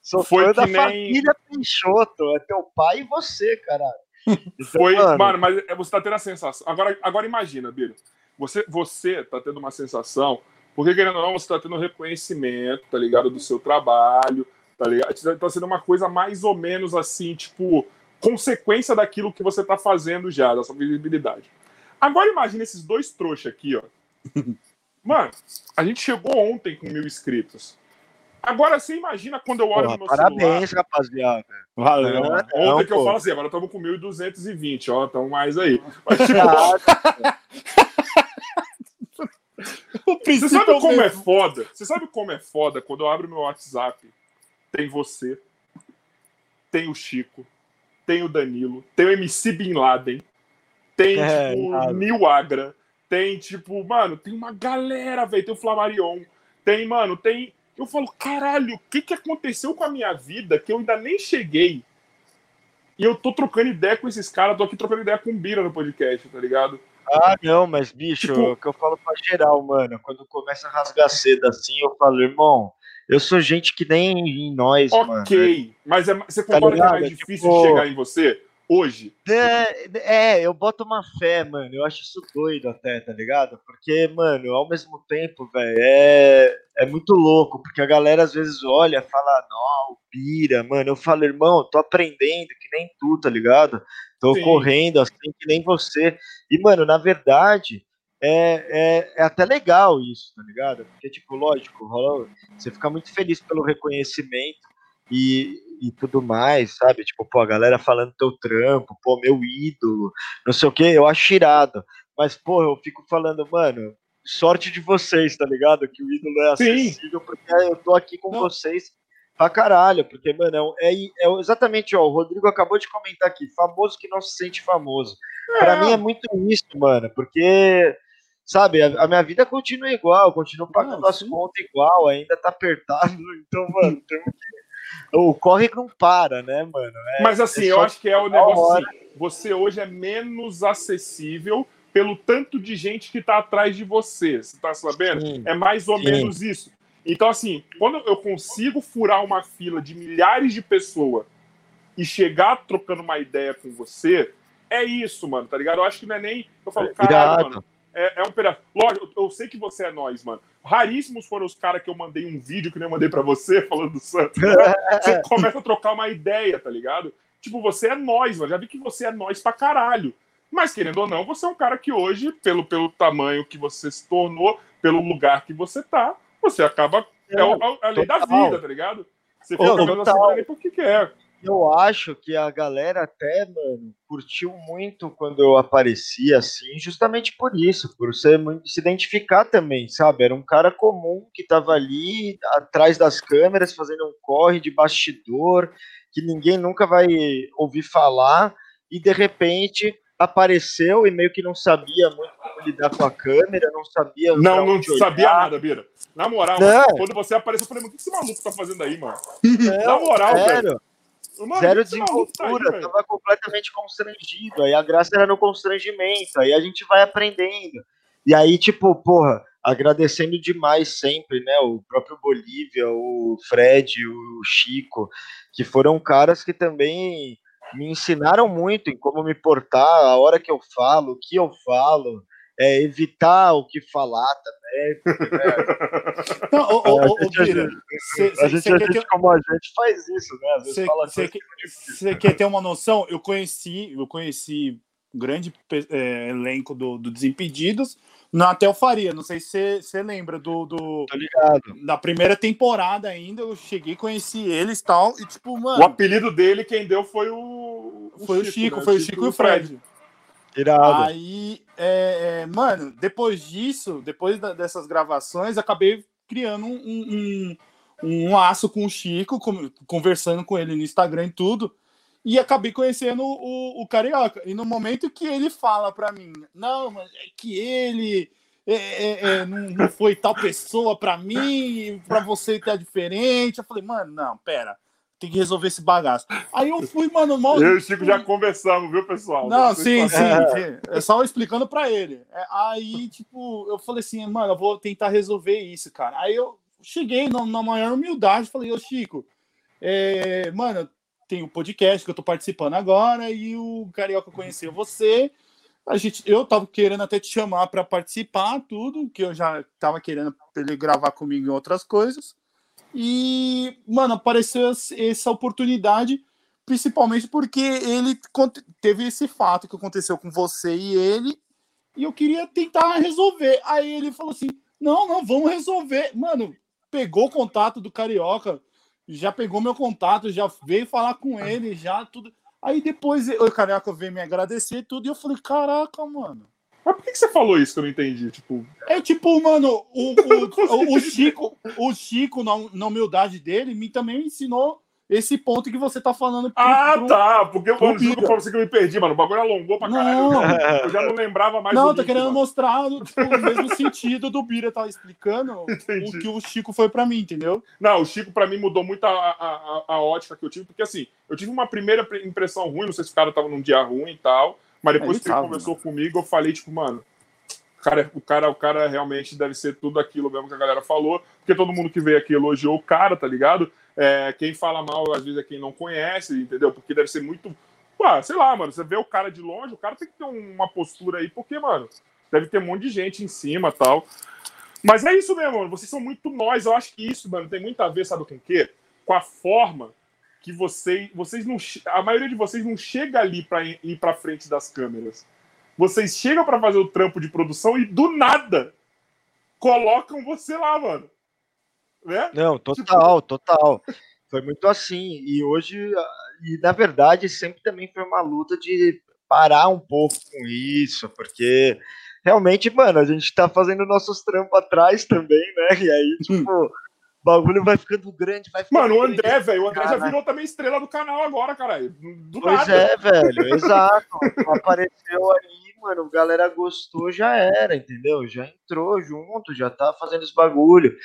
Sou Foi fã da nem- família Peixoto, é teu pai e você, caralho. Então, Foi, mano, mano, mas é- você tá tendo a sensação. Agora, agora imagina, Biro. Você, você tá tendo uma sensação, porque querendo ou não, você tá tendo reconhecimento, tá ligado? Do seu trabalho, tá ligado? Tá sendo uma coisa mais ou menos assim, tipo, consequência daquilo que você tá fazendo já, da sua visibilidade. Agora imagina esses dois trouxas aqui, ó. Mano, a gente chegou ontem com mil inscritos. Agora você imagina quando eu olho porra, no meu celular. parabéns, rapaziada. Valeu. Não. Ontem Não, que eu pô. falo assim, agora estamos com 1.220, ó, estamos mais aí. Mas, tipo, O você sabe é o como é mesmo. foda? Você sabe como é foda quando eu abro meu WhatsApp? Tem você, tem o Chico, tem o Danilo, tem o MC Bin Laden, tem, É, tipo, o Nil Agra, tem, tipo, mano, tem uma galera, velho, tem o Flamarion, tem, mano, tem... Eu falo, caralho, o que que aconteceu com a minha vida que eu ainda nem cheguei? E eu tô trocando ideia com esses caras, tô aqui trocando ideia com o Bira no podcast, tá ligado? Ah, não, mas, bicho, Tipo- é o que eu falo pra geral, mano, quando começa a rasgar cedo assim, eu falo, irmão, eu sou gente que nem em nós, mano. Ok, mas é- você Tá concorda que é mais É difícil tipo- chegar em você hoje? É, é, eu boto uma fé, mano. Eu acho isso doido até, tá ligado? Porque, mano, ao mesmo tempo, velho, é, é muito louco. Porque a galera às vezes olha e fala, não, pira, mano. Eu falo, irmão, tô aprendendo que nem tu, tá ligado? Tô Sim. correndo assim que nem você. E, mano, na verdade, é, é, é até legal isso, tá ligado? Porque, tipo, lógico, rola, você fica muito feliz pelo reconhecimento e, e tudo mais, sabe? Tipo, pô, a galera falando teu trampo, pô, meu ídolo, não sei o que, eu acho irado. Mas, pô, eu fico falando, mano, sorte de vocês, tá ligado? Que o ídolo é Sim. acessível, porque eu tô aqui com Não. vocês pra caralho, porque, mano, é, é, é exatamente, ó, o Rodrigo acabou de comentar aqui, famoso que não se sente famoso. Pra mim é muito isso, mano, porque, sabe, a, a minha vida continua igual, continuo pagando Não, as sim. contas igual, ainda tá apertado, então, mano, tem que... o corre não para, né, mano? É- Mas assim, é eu acho que é o da negócio assim, você hoje é menos acessível pelo tanto de gente que tá atrás de você, você tá sabendo? Sim. É mais ou Sim. menos isso. Então, assim, quando eu consigo furar uma fila de milhares de pessoas e chegar trocando uma ideia com você, é isso, mano, tá ligado? Eu acho que não é nem. Eu falo, caralho, mano. É, é um pedaço. Lógico, eu, eu sei que você é nós, mano. Raríssimos foram os caras que eu mandei um vídeo que nem eu mandei pra você, falando do Santos. Você começa a trocar uma ideia, tá ligado? Tipo, você é nós. Já vi que você é nós pra caralho. Mas, querendo ou não, você é um cara que hoje, pelo, pelo tamanho que você se tornou, pelo lugar que você tá, você acaba. É, o- é a lei da vida, tá ligado? Você fica total. assim por que quer. Eu acho que a galera até, mano, curtiu muito quando eu aparecia assim, justamente por isso, por ser muito, se identificar também, sabe? Era um cara comum que tava ali atrás das câmeras fazendo um corre de bastidor, que ninguém nunca vai ouvir falar, e de repente apareceu e meio que não sabia muito como lidar com a câmera, não sabia. Não, não sabia olhar. nada, Bira. Na moral, mano, quando você apareceu, eu falei, mas o que esse maluco tá fazendo aí, mano? Na moral, velho. Mano, zero tá desenvoltura, velho? tava completamente constrangido. Aí a graça era no constrangimento, aí a gente vai aprendendo. E aí, tipo, porra, agradecendo demais sempre, né? O próprio Bolívia, o Fred, o Chico, que foram caras que também me ensinaram muito em como me portar, a hora que eu falo, o que eu falo, é, evitar o que falar também. Não, ô, ô, A gente- Bira, cê- A cê- gente, cê a quer gente, ter- como a gente, faz isso, né? Você que- que é quer ter uma noção? Eu conheci, eu conheci um grande é, elenco do, do Desimpedidos na Faria. Não sei se você- lembra do, do- Tô ligado. da primeira temporada ainda. Eu cheguei, conheci eles e tal. E tipo, O mano, apelido dele, quem deu foi o. foi o Chico, né? foi o Chico e o Fred. Irado. Aí, é, é, mano, depois disso, depois da- dessas gravações, acabei criando um, um, um, laço com o Chico, conversando com ele no Instagram e tudo, e acabei conhecendo o, o Carioca. E no momento que ele fala pra mim, não, mas é que ele é, é, é, não, não foi tal pessoa pra mim, pra você tá diferente. Eu falei, mano, não, pera, tem que resolver esse bagaço. Aí eu fui, mano, mal. Eu e o Chico já conversamos, viu, pessoal? Não, sim, sim, sim. É só explicando pra ele. É, aí, tipo, eu falei assim, mano, eu vou tentar resolver isso, cara. Aí eu cheguei na, na maior humildade, falei, ô Chico, é, mano, tem o podcast que eu tô participando agora e o Carioca conheceu você. A gente, eu tava querendo até te chamar pra participar, tudo, que eu já tava querendo ele gravar comigo em outras coisas. E, mano, apareceu essa oportunidade principalmente porque ele teve esse fato que aconteceu com você e ele, e eu queria tentar resolver. Aí ele falou assim: não, não, vamos resolver. Mano, pegou o contato do Carioca, já pegou meu contato, já veio falar com ele, já tudo. Aí depois o Carioca veio me agradecer tudo, e eu falei: caraca, mano. Mas por que você falou isso que eu não entendi? Tipo, É tipo, mano, o, o, o, Chico, o Chico, na, na humildade dele, me também ensinou esse ponto que você tá falando. pro- ah, pro- tá. Porque eu pro juro pra você que eu me perdi, mano. O bagulho alongou pra caralho. Não. Eu já não lembrava mais Não, tá link, querendo mano. mostrar tipo, o mesmo sentido do Bira tá explicando Entendi. o que o Chico foi pra mim, entendeu? Não, o Chico, pra mim, mudou muito a, a, a- a ótica que eu tive, porque assim, eu tive uma primeira pre- impressão ruim, não sei se o cara tava num dia ruim e tal, mas depois Ele que ele conversou comigo, eu falei, tipo, mano, o cara, o, cara, o cara realmente deve ser tudo aquilo mesmo que a galera falou, porque todo mundo que veio aqui elogiou o cara, tá ligado? É, quem fala mal, às vezes, é quem não conhece, entendeu? Porque deve ser muito. Pô, sei lá, mano, você vê o cara de longe, o cara tem que ter uma postura aí, porque, mano, deve ter um monte de gente em cima tal. Mas é isso mesmo, mano. Vocês são muito nós. Eu acho que isso, mano, tem muito a ver, sabe com o quê? Com a forma que vocês, vocês não, a maioria de vocês não chega ali para ir para frente das câmeras. Vocês chegam para fazer o trampo de produção e do nada colocam você lá, mano. Né? Não, total, total. Foi muito assim. E hoje, e na verdade, sempre também foi uma luta de parar um pouco com isso, porque realmente, mano, a gente tá fazendo nossos trampos atrás também, né? E aí, tipo, o bagulho vai ficando grande, vai ficando Mano, o. André, velho, o André já Cara. virou também estrela do canal agora, caralho. Do Pois nada. é, velho, exato. Apareceu ali, mano, galera gostou, já era, entendeu? Já entrou junto, já tá fazendo os bagulho.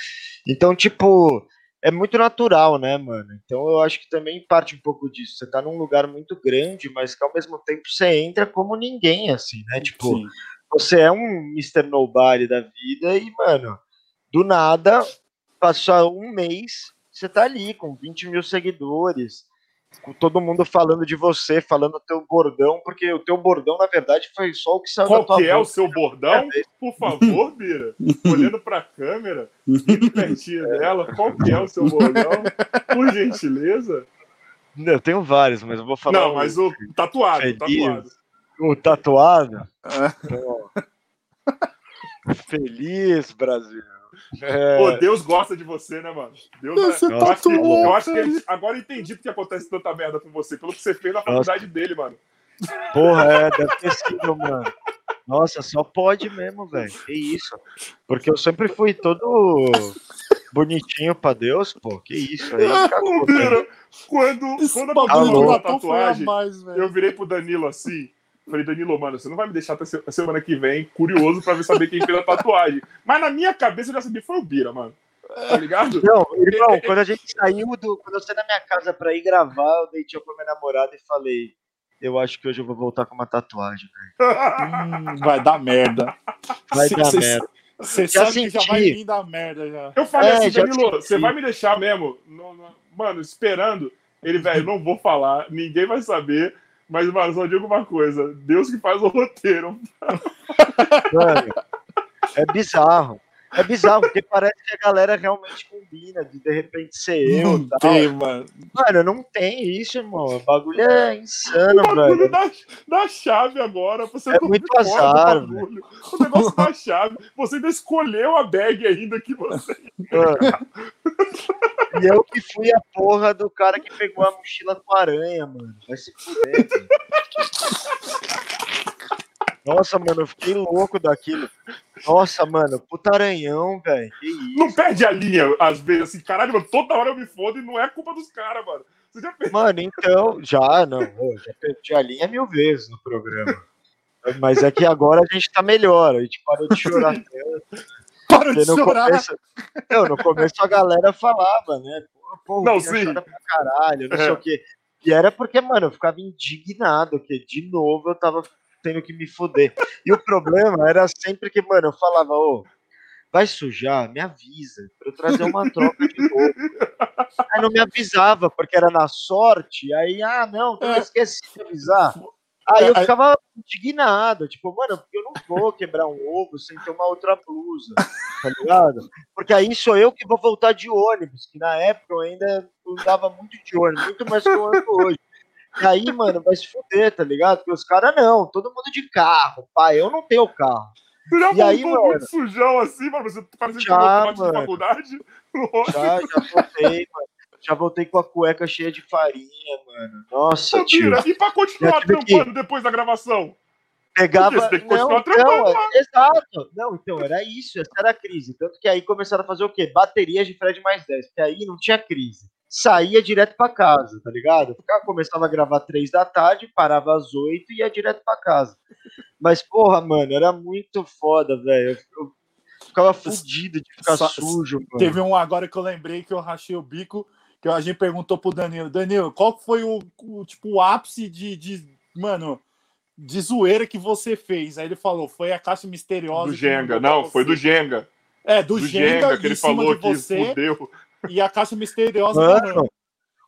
Então, tipo, é muito natural, né, mano? Então eu acho que também parte um pouco disso. Você tá num lugar muito grande, mas que ao mesmo tempo você entra como ninguém, assim, né? Tipo, Sim. você é um Mr. Nobody da vida e, mano, do nada, passou um mês, você tá ali com 20 mil seguidores, com todo mundo falando de você, falando o teu bordão, porque o teu bordão, na verdade, foi só o que saiu da Qual tua que é o boca. seu bordão? Por favor, Bira. Olhando pra câmera, pertinho dela, qual que é o seu bordão? Por gentileza. Eu tenho vários, mas eu vou falar Não, o- mas o tatuado, Feliz. tatuado. o tatuado. É. Então, ó. Feliz Brasil. É, Pô, Deus gosta de você, né, mano? Deus Você eu, acho que, eu acho que ele- agora eu entendi porque acontece tanta merda com você, pelo que você fez na faculdade dele, mano. porra, é, deve ter sido, mano. Nossa, só pode mesmo, velho. Que isso. Porque eu sempre fui todo bonitinho pra Deus, pô. Que isso aí. Ô, cagou, quando, Esse quando a tatuagem, mais, eu virei pro Danilo assim. Falei, Danilo, mano, você não vai me deixar até se- semana que vem curioso pra ver saber quem fez a tatuagem. Mas na minha cabeça eu já sabia, foi o Bira, mano. Tá ligado? Não, irmão, quando a gente saiu do. Quando eu saí da minha casa pra ir gravar, eu dei tchau pra minha namorada e falei. Eu acho que hoje eu vou voltar com uma tatuagem, velho. Hum, vai dar merda. Vai Cê- dar cê- merda. Você sabe que já senti. vai vir dar merda já. Eu falei É, assim, Danilo, senti. você vai me deixar mesmo? Não- não- mano, esperando. Ele, velho, não vou falar, ninguém vai saber. Mas, mano, só digo uma coisa: Deus que faz o roteiro. Mano, é bizarro. É bizarro, porque parece que a galera realmente combina de de repente ser eu. Não tal. tem, mano. Mano, não tem isso, irmão. O bagulho é insano, O bagulho velho. da, da chave agora. Você É muito azar, bagulho. O negócio da chave. Você ainda escolheu a bag ainda que você. Mano. E eu que fui a porra do cara que pegou a mochila com aranha, mano. Vai se fuder, velho. Nossa, mano, eu fiquei louco daquilo. Nossa, mano, puta aranhão, velho. Não perde a linha, às vezes, assim, caralho, mano, toda hora eu me fodo e não é culpa dos caras, mano. Você já fez. Mano, então, já, não, eu já perdi a linha mil vezes no programa. Mas é que agora a gente tá melhor, a gente parou de chorar tanto. Para de Porque no chorar. começo, não, no começo a galera falava, né? Pô, Não, sim. pra caralho, não sei É. o quê. E era porque, mano, eu ficava indignado, que de novo eu tava tendo que me fuder. E o problema era sempre que, mano, eu falava, ô, vai sujar, me avisa, pra eu trazer uma troca de novo. Aí não me avisava, porque era na sorte, aí, ah, não, eu É. esqueci de avisar. Aí eu Aí- ficava indignado, tipo, mano, porque eu não vou quebrar um ovo sem ter uma outra blusa, tá ligado? Porque aí sou eu que vou voltar de ônibus, que na época eu ainda andava muito de ônibus, muito mais que eu ando hoje. E aí, mano, vai se fuder, tá ligado? Porque os caras não, todo mundo de carro, pai, eu não tenho carro. Você já E aí, mano? muito sujão assim, mano? Você parece que Já, voltou de mano. faculdade? Já, já voltei, mano. Já voltei com a cueca cheia de farinha, mano. Nossa, Ô, tio. E pra continuar tive que- trampando depois da gravação? Pegava. Você tem que Não, trampando não, exato. Não, então era isso, essa era a crise. Tanto que aí começaram a fazer o quê? Baterias de Fred mais 10, porque aí não tinha crise. Saía direto pra casa, tá ligado? Ficava, começava a gravar três da tarde, parava às oito e ia direto pra casa. Mas, porra, mano, era muito foda, velho. Eu, eu ficava fudido de ficar Só- sujo, mano. Teve um agora que eu lembrei que eu rachei o bico, que a gente perguntou pro Danilo, Danilo, qual foi o, o, tipo, o ápice de, de, mano, de zoeira que você fez? Aí ele falou, foi a caixa misteriosa. Do Jenga. Não, foi do Jenga. É, do, Do Jenga, Jenga, que ele falou que você fudeu. E a caixa misteriosa Mano.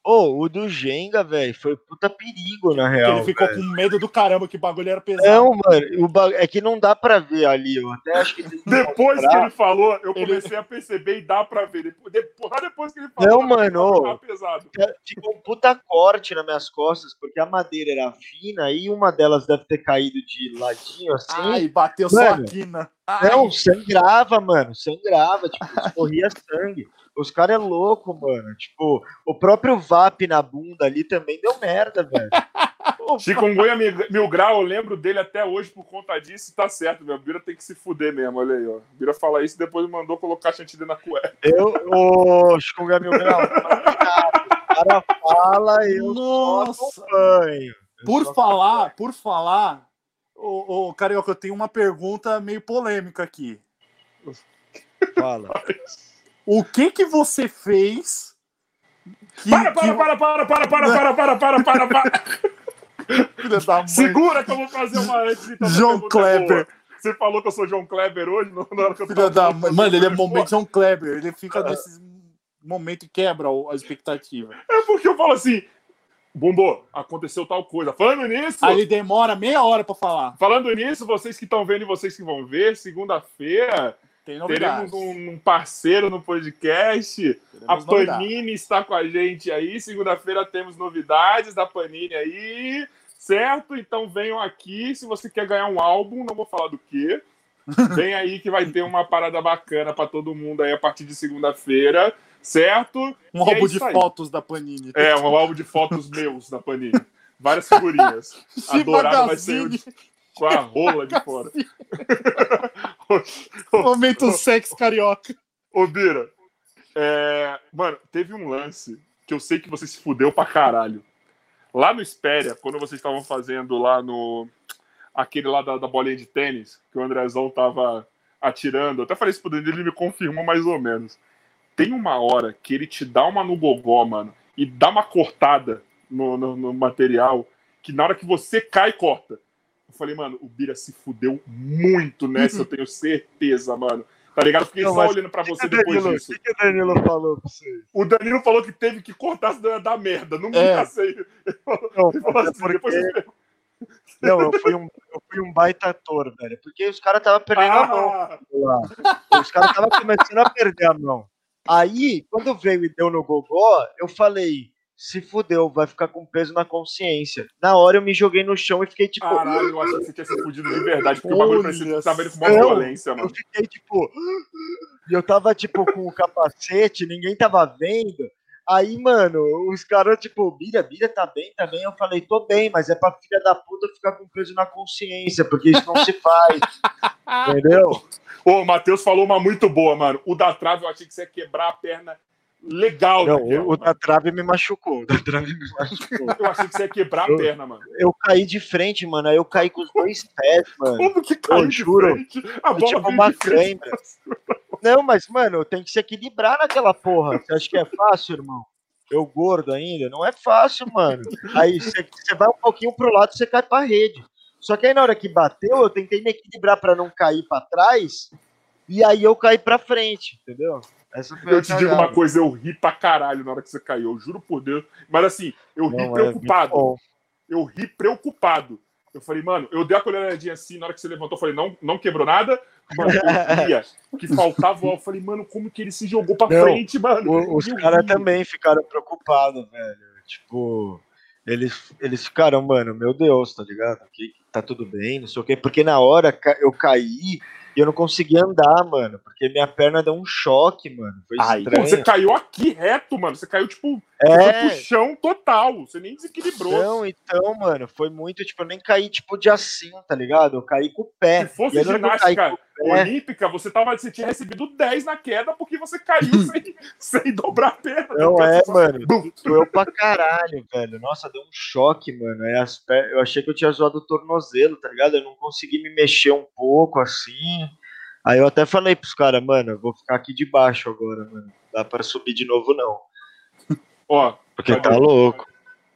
Ô, o do Jenga, velho, foi puta perigo, na real. ele ficou velho. com medo do caramba, que o bagulho era pesado. Não, mano, o ba- é que não dá pra ver ali. Eu até acho que. Depois que ele falou, eu Ele- comecei a perceber e dá pra ver. Depois, depois, só que ele falou, Não, mano, pesado. Ficou um puta corte nas minhas costas, porque a madeira era fina e uma delas deve ter caído de ladinho assim. Ai, bateu só Mano, a quina. Ai, Não, sangrava, mano. Sangrava, tipo, escorria sangue. Os caras é louco, mano. Tipo, o próprio VAP na bunda ali também deu merda, velho. Chikungunya mil, mil grau, eu lembro dele até hoje por conta disso. Tá certo, meu. Bira tem que se fuder mesmo, olha aí, ó. Bira fala isso e depois mandou colocar chantilly na cueca. Eu, ô, Chikungunya Mil Grau, o cara fala, eu Nossa. só acompanho. Por só falar, por falar, ô, ô, Carioca, eu tenho uma pergunta meio polêmica aqui. Fala. O que que você fez que, Para, que- para, para, para, para, para, para, para, para, para, para. Mãe. Segura que eu vou fazer uma antes. então, essa João é boa. Kleber. Você falou que eu sou João Kleber hoje? Na hora que eu Filha da mãe. Mano, ele é momento João Kleber. Ele fica nesse momento e quebra a expectativa. É porque eu falo assim, Bumbo, aconteceu tal coisa. Falando nisso, Aí ele demora meia hora pra falar. falando nisso, vocês que estão vendo e vocês que vão ver, segunda-feira. Teremos um, um parceiro no podcast. A Teremos novidades. Panini está com a gente aí. Segunda-feira temos novidades da Panini aí, certo? Então venham aqui. Se você quer ganhar um álbum, não vou falar do que. Vem aí que vai ter uma parada bacana pra todo mundo aí a partir de segunda-feira, certo? Um é álbum isso de aí. fotos da Panini. É, um álbum de fotos meus da Panini. Várias figurinhas. A Esse dourada vai ser magazine, de- com a rola de fora. momento sexo carioca. Ô, Bira, é, mano, teve um lance que eu sei que você se fudeu pra caralho. Lá no Espéria, quando vocês estavam fazendo lá no. aquele lá da, da bolinha de tênis, que o Andrezão tava atirando, eu até falei isso pro Danilo, ele me confirmou mais ou menos. Tem uma hora que ele te dá uma no gogó, mano, e dá uma cortada no, no, no material, que na hora que você cai, corta. Eu falei, mano, o Bira se fudeu muito nessa, eu tenho certeza, mano. Tá ligado? Eu Fiquei Não, só olhando pra você depois Danilo, disso. o que o Danilo falou pra vocês? O Danilo falou que teve que cortar ia dar merda. Não me É. Não, assim, porque- depois você- não eu, fui um, eu fui um baita ator, velho. Porque os caras estavam perdendo a mão Ah. Os caras estavam começando a perder a mão. Aí, quando veio e deu no gogó, eu falei, se fudeu, vai ficar com peso na consciência. Na hora eu me joguei no chão e fiquei tipo. caralho, eu achei que você tinha se fudido de verdade, porque o bagulho parecia que Olha tava indo com uma violência, Eu mano. fiquei tipo. E eu tava, tipo, com o capacete, ninguém tava vendo. Aí, mano, os caras, tipo, Bira, Bira tá bem, tá bem. Eu falei, tô bem, mas é pra filha da puta ficar com peso na consciência, porque isso não se faz. entendeu? Ô, o Matheus falou uma muito boa, mano. O da trave eu achei que você ia quebrar a perna legal. Não, o, da trave me machucou. O da trave me machucou. Eu achei que você ia quebrar a perna, mano. Eu caí de frente, mano. Aí eu caí com os dois pés, mano. Como que caiu Eu de juro. frente? A Eu bola tive veio uma cãibra. Não, mas, mano, tem que se equilibrar naquela porra. Você acha que é fácil, irmão? Eu gordo ainda? Não é fácil, mano. Aí você você vai um pouquinho pro lado e você cai pra rede. Só que aí na hora que bateu, eu tentei me equilibrar pra não cair pra trás. E aí eu caí pra frente, entendeu? Essa foi a Eu te digo uma coisa, eu ri pra caralho na hora que você caiu, eu juro por Deus. Mas assim, eu ri Não, é preocupado. eu ri preocupado. Eu falei, mano, eu dei aquela olhadinha assim, na hora que você levantou, eu falei, não, não quebrou nada. Mano, eu via que faltava. Eu falei, mano, como que ele se jogou pra Não, frente, mano? O- os caras também ficaram preocupados, velho. Tipo, eles, eles ficaram, mano, meu Deus, tá ligado? Que tá tudo bem, não sei o quê. Porque na hora eu caí e eu não conseguia andar, mano. Porque minha perna deu um choque, mano. Foi Ai, estranho. você caiu aqui reto, mano. Você caiu, tipo, É, pro chão total. Você nem desequilibrou. então, então, mano, foi muito, tipo, eu nem caí, tipo, de assim, tá ligado? Eu caí com o pé. Se fosse ginástica olímpica, você, tava, você tinha recebido 10 na queda porque você caiu sem, sem dobrar a perna. Não Porque é, só- mano. Doeu pra caralho, velho. Nossa, deu um choque, mano. Eu achei que eu tinha zoado o tornozelo, tá ligado? Eu não consegui me mexer um pouco assim. Aí eu até falei pros caras, mano, eu vou ficar aqui debaixo agora, mano. Não dá pra subir de novo, não. Ó, Porque tá louco.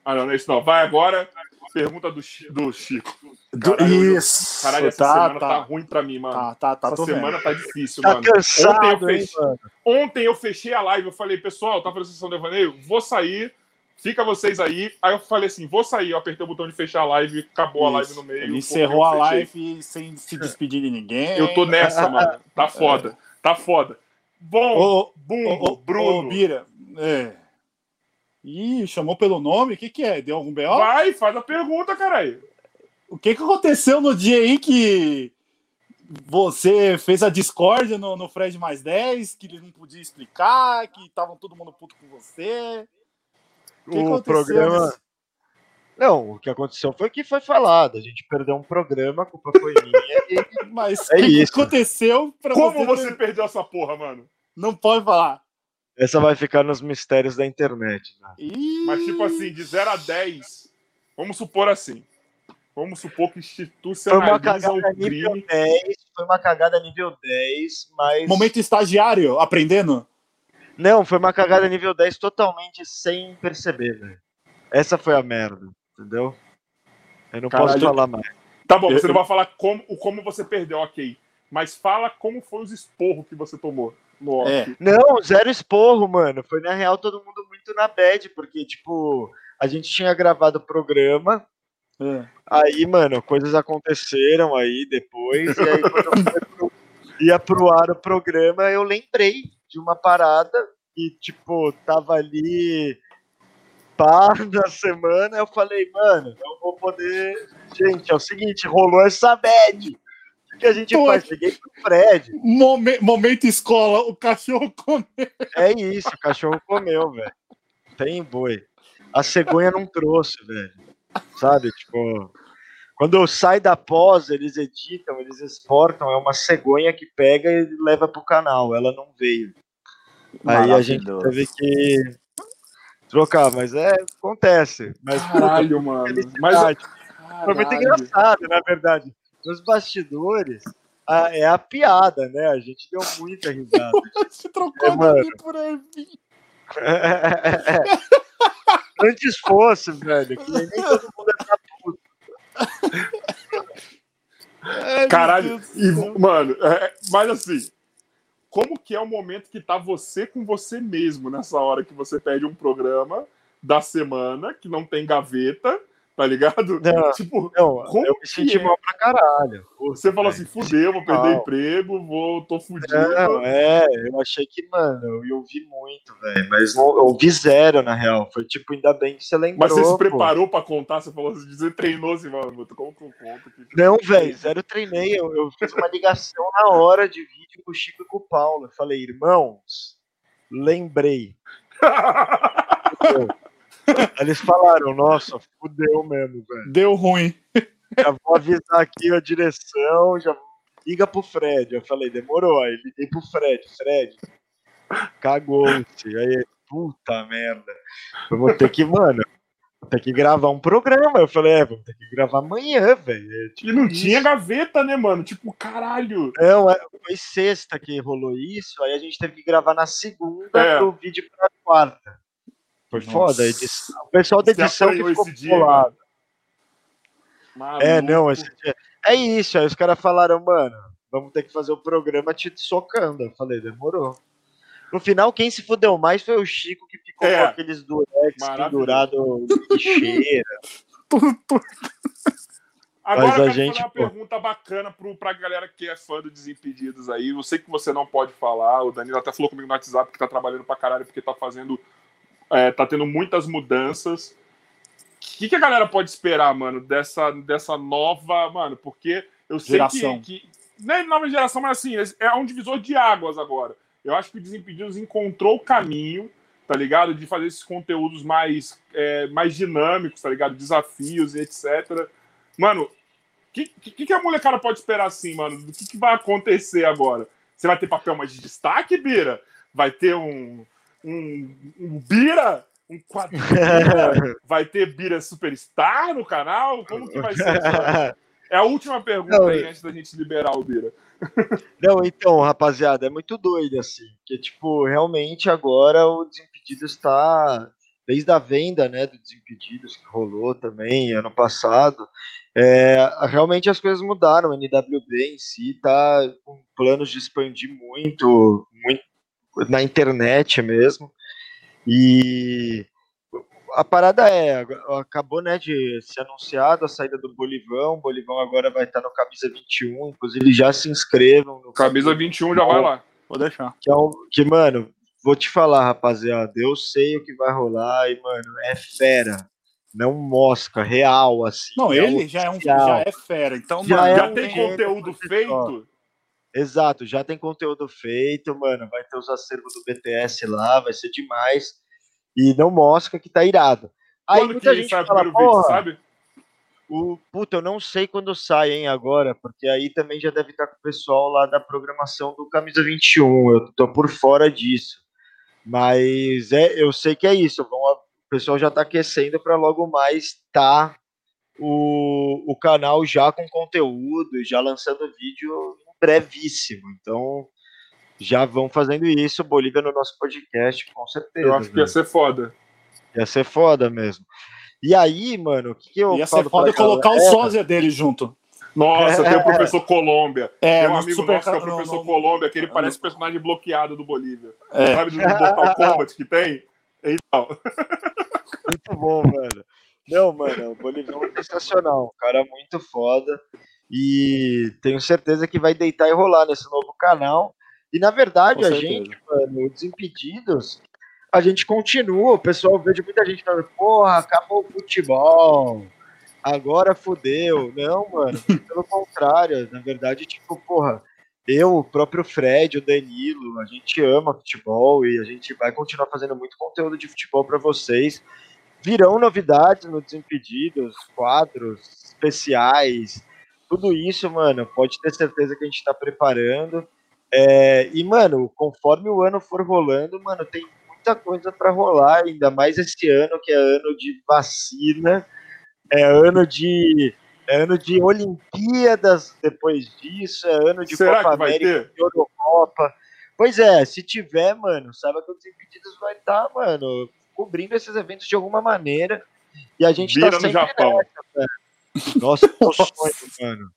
ah, não, não é isso não. Vai agora, pergunta do, do Chico. Caralho, Isso. Caralho, essa tá, semana tá. tá, ruim pra mim, mano. tá, tá, tá, essa semana vendo. tá difícil, Tá mano. Ontem eu cansado, hein, fechei- mano? Ontem eu fechei a live, eu falei, pessoal, tá fazendo sessão de devaneio? Vou sair, fica vocês aí. Aí eu falei assim, vou sair, eu apertei o botão de fechar a live, acabou a live Isso. no meio. Ele encerrou a live sem se despedir de ninguém. Eu tô nessa, mano. Tá foda, tá foda. Bom, Ô, Bumbo, ô, Bruno, ô, Bira. É. Ih, chamou pelo nome? O que que é? Deu algum B.O.? vai, faz a pergunta, caralho. O que que aconteceu no dia aí que você fez a discórdia no, no Fred mais 10, que ele não podia explicar, que estavam todo mundo puto com você? O que O aconteceu programa. Não, o que aconteceu foi que foi falado. A gente perdeu um programa, a culpa foi minha. E... Mas É o que, que isso. aconteceu pra Como você... você perdeu essa porra, mano? Não pode falar. Essa vai ficar nos mistérios da internet. Né? Ih, Mas, tipo assim, de 0 a 10, vamos supor assim. Vamos supor que Foi uma institucionaliza cagada o nível crime. 10, foi uma cagada nível 10, mas. Momento estagiário, aprendendo? Não, foi uma cagada nível 10 totalmente sem perceber, velho. Essa foi a merda, entendeu? Eu não posso Caralho. falar mais. Tá bom, Eu- você não vai falar como, o como você perdeu, ok. Mas fala como foi os esporros que você tomou no off. É. Não, zero esporro, mano. Foi na real todo mundo muito na bad, porque, tipo, a gente tinha gravado o programa, É. aí, mano, coisas aconteceram aí depois, e aí quando eu ia pro ar o programa, eu lembrei de uma parada que, tipo, tava ali pá na semana, eu falei, mano, não vou poder. Gente, é o seguinte, rolou essa bad. O que a gente Pô. faz? Peguei pro Fred. Momen- momento escola, o cachorro come. É isso, o cachorro comeu, velho. Tem boi. A cegonha não trouxe, velho. Sabe, tipo. Quando sai da pós, eles editam, eles exportam, é uma cegonha que pega e leva pro canal. Ela não veio. Aí a gente teve que trocar, mas é, acontece. Mas puta, Caralho, mano. Mas. Foi muito engraçado, na verdade. Nos bastidores, a- é a piada, né? A gente deu muita risada. Se trocou É, mano. de mim por Ervin. Antes fosse, velho, que nem todo mundo é. Ai, Caralho, e, mano, é, mas assim, como que é o momento que tá você com você mesmo nessa hora que você perde um programa da semana que não tem gaveta, tá ligado? Não. Tipo, Não, Como eu me senti é? mal pra caralho. você falou assim, fudeu, vou perder Não. emprego, vou, tô fudido. Não, é, eu achei que, mano, eu ouvi muito, velho. Mas eu ouvi zero, na real. Foi tipo, ainda bem que você lembrou. Mas você se pô. preparou pra contar, você falou assim, você treinou assim, mano, como que eu conto aqui? Não, velho, zero treinei. Eu, eu fiz uma ligação na hora de vídeo com o Chico e com o Paulo. Eu falei, irmãos, lembrei. Eles falaram, nossa, fudeu mesmo, velho. Deu ruim. Já vou avisar aqui a direção, já liga pro Fred. Eu falei, demorou. Aí liguei pro Fred. Fred, cagou-se. Aí, puta merda. Vamos ter que, mano, vou ter que gravar um programa. Eu falei, é, vamos ter que gravar amanhã, velho. É, tipo E não isso. tinha gaveta, né, mano? Tipo, caralho. Não, é, foi sexta que rolou isso, aí a gente teve que gravar na segunda É. pro vídeo pra quarta. Foi Nossa. foda a edição. O pessoal da edição que ficou bolado. Maluco. É, não, esse dia. É isso, aí os caras falaram, mano, vamos ter que fazer o programa te socando. Eu falei, demorou. No final, quem se fudeu mais foi o Chico, que ficou É. com aqueles durex pendurado de lixeira. Agora Mas a eu quero gente, fazer uma pô. pergunta bacana pro, pra galera que é fã do Desimpedidos aí. Eu sei que você não pode falar, o Danilo até falou comigo no WhatsApp que tá trabalhando pra caralho porque tá fazendo. É, tá tendo muitas mudanças. O que, que a galera pode esperar, mano, dessa, dessa nova. Mano, porque eu sei Geração. que, que. Não é nova geração, mas assim, é um divisor de águas agora. Eu acho que o Desimpedidos encontrou o caminho, tá ligado? De fazer esses conteúdos mais, é, mais dinâmicos, tá ligado? Desafios e etc. Mano, o que, que, que a molecada pode esperar assim, mano? Do que, que vai acontecer agora? Você vai ter papel mais de destaque, Bira? Vai ter um, um, um Bira? Um quadro Bira? Vai ter Bira Superstar no canal? Como que vai ser? É a última pergunta Não, aí, antes da gente liberar o Bira. Não, então, rapaziada, é muito doido, assim. Porque, tipo, realmente agora o Desimpedidos está. Desde a venda, né, do Desimpedidos, que rolou também ano passado, é, realmente as coisas mudaram. O NWB em si tá com planos de expandir muito, muito na internet mesmo. E a parada é, acabou né, de ser anunciado a saída do Bolivão. O Bolivão agora vai estar no Camisa 21, inclusive já se inscrevam no Camisa 21 já vai lá. Vou deixar. que, é um, que, mano, vou te falar, rapaziada, eu sei o que vai rolar e, mano, é fera. Não mosca, real, assim. Não, é ele já é, um, já é fera. Então, Já mano, é Já um tem conteúdo feito? Exato, já tem conteúdo feito, mano. Vai ter os acervos do BTS lá, vai ser demais. E não mosca que tá irado. Aí Quando muita gente o fala, primeiro vídeo, sabe? o, puta, eu não sei quando sai, hein, agora, porque aí também já deve estar com o pessoal lá da programação do Camisa 21. Eu tô por fora disso. Mas é, eu sei que é isso. Vão, o pessoal já tá aquecendo para logo mais tá o, o canal já com conteúdo, já lançando vídeo brevíssimo. Então já vão fazendo isso, Bolívia no nosso podcast, com certeza. Eu acho que ia ser foda. Ia ser foda mesmo. E aí, mano, o que, que eu ia falo ser foda colocar o galera? sósia dele junto. Nossa, tem o professor Colômbia. É, tem um amigo Super nosso que é o professor no- Colômbia, que ele no- parece personagem bloqueado do Bolívia. É. Sabe do Mortal Kombat que tem? Então, Muito bom, velho. Não, mano, o Boliviano é sensacional. Um cara muito foda. E tenho certeza que vai deitar e rolar nesse novo canal. E na verdade, a gente, mano, Desimpedidos, a gente continua. O pessoal vejo muita gente falando, porra, acabou o futebol. agora fudeu. Não, mano, pelo contrário. Na verdade, tipo, porra, eu, o próprio Fred, o Danilo, a gente ama futebol e a gente vai continuar fazendo muito conteúdo de futebol para vocês. Virão novidades no Desimpedidos, quadros especiais, tudo isso, mano, pode ter certeza que a gente tá preparando. É, e, mano, conforme o ano for rolando, mano, tem muita coisa para rolar, ainda mais esse ano, que é ano de vacina, é ano de é ano de Olimpíadas depois disso, é ano de Será Copa América, de Eurocopa. Pois é, se tiver, mano, saiba que o Desimpedidos vai estar, mano, cobrindo esses eventos de alguma maneira. E a gente Vira tá no sempre Japão. nessa. Nossa, meu sonho, mano.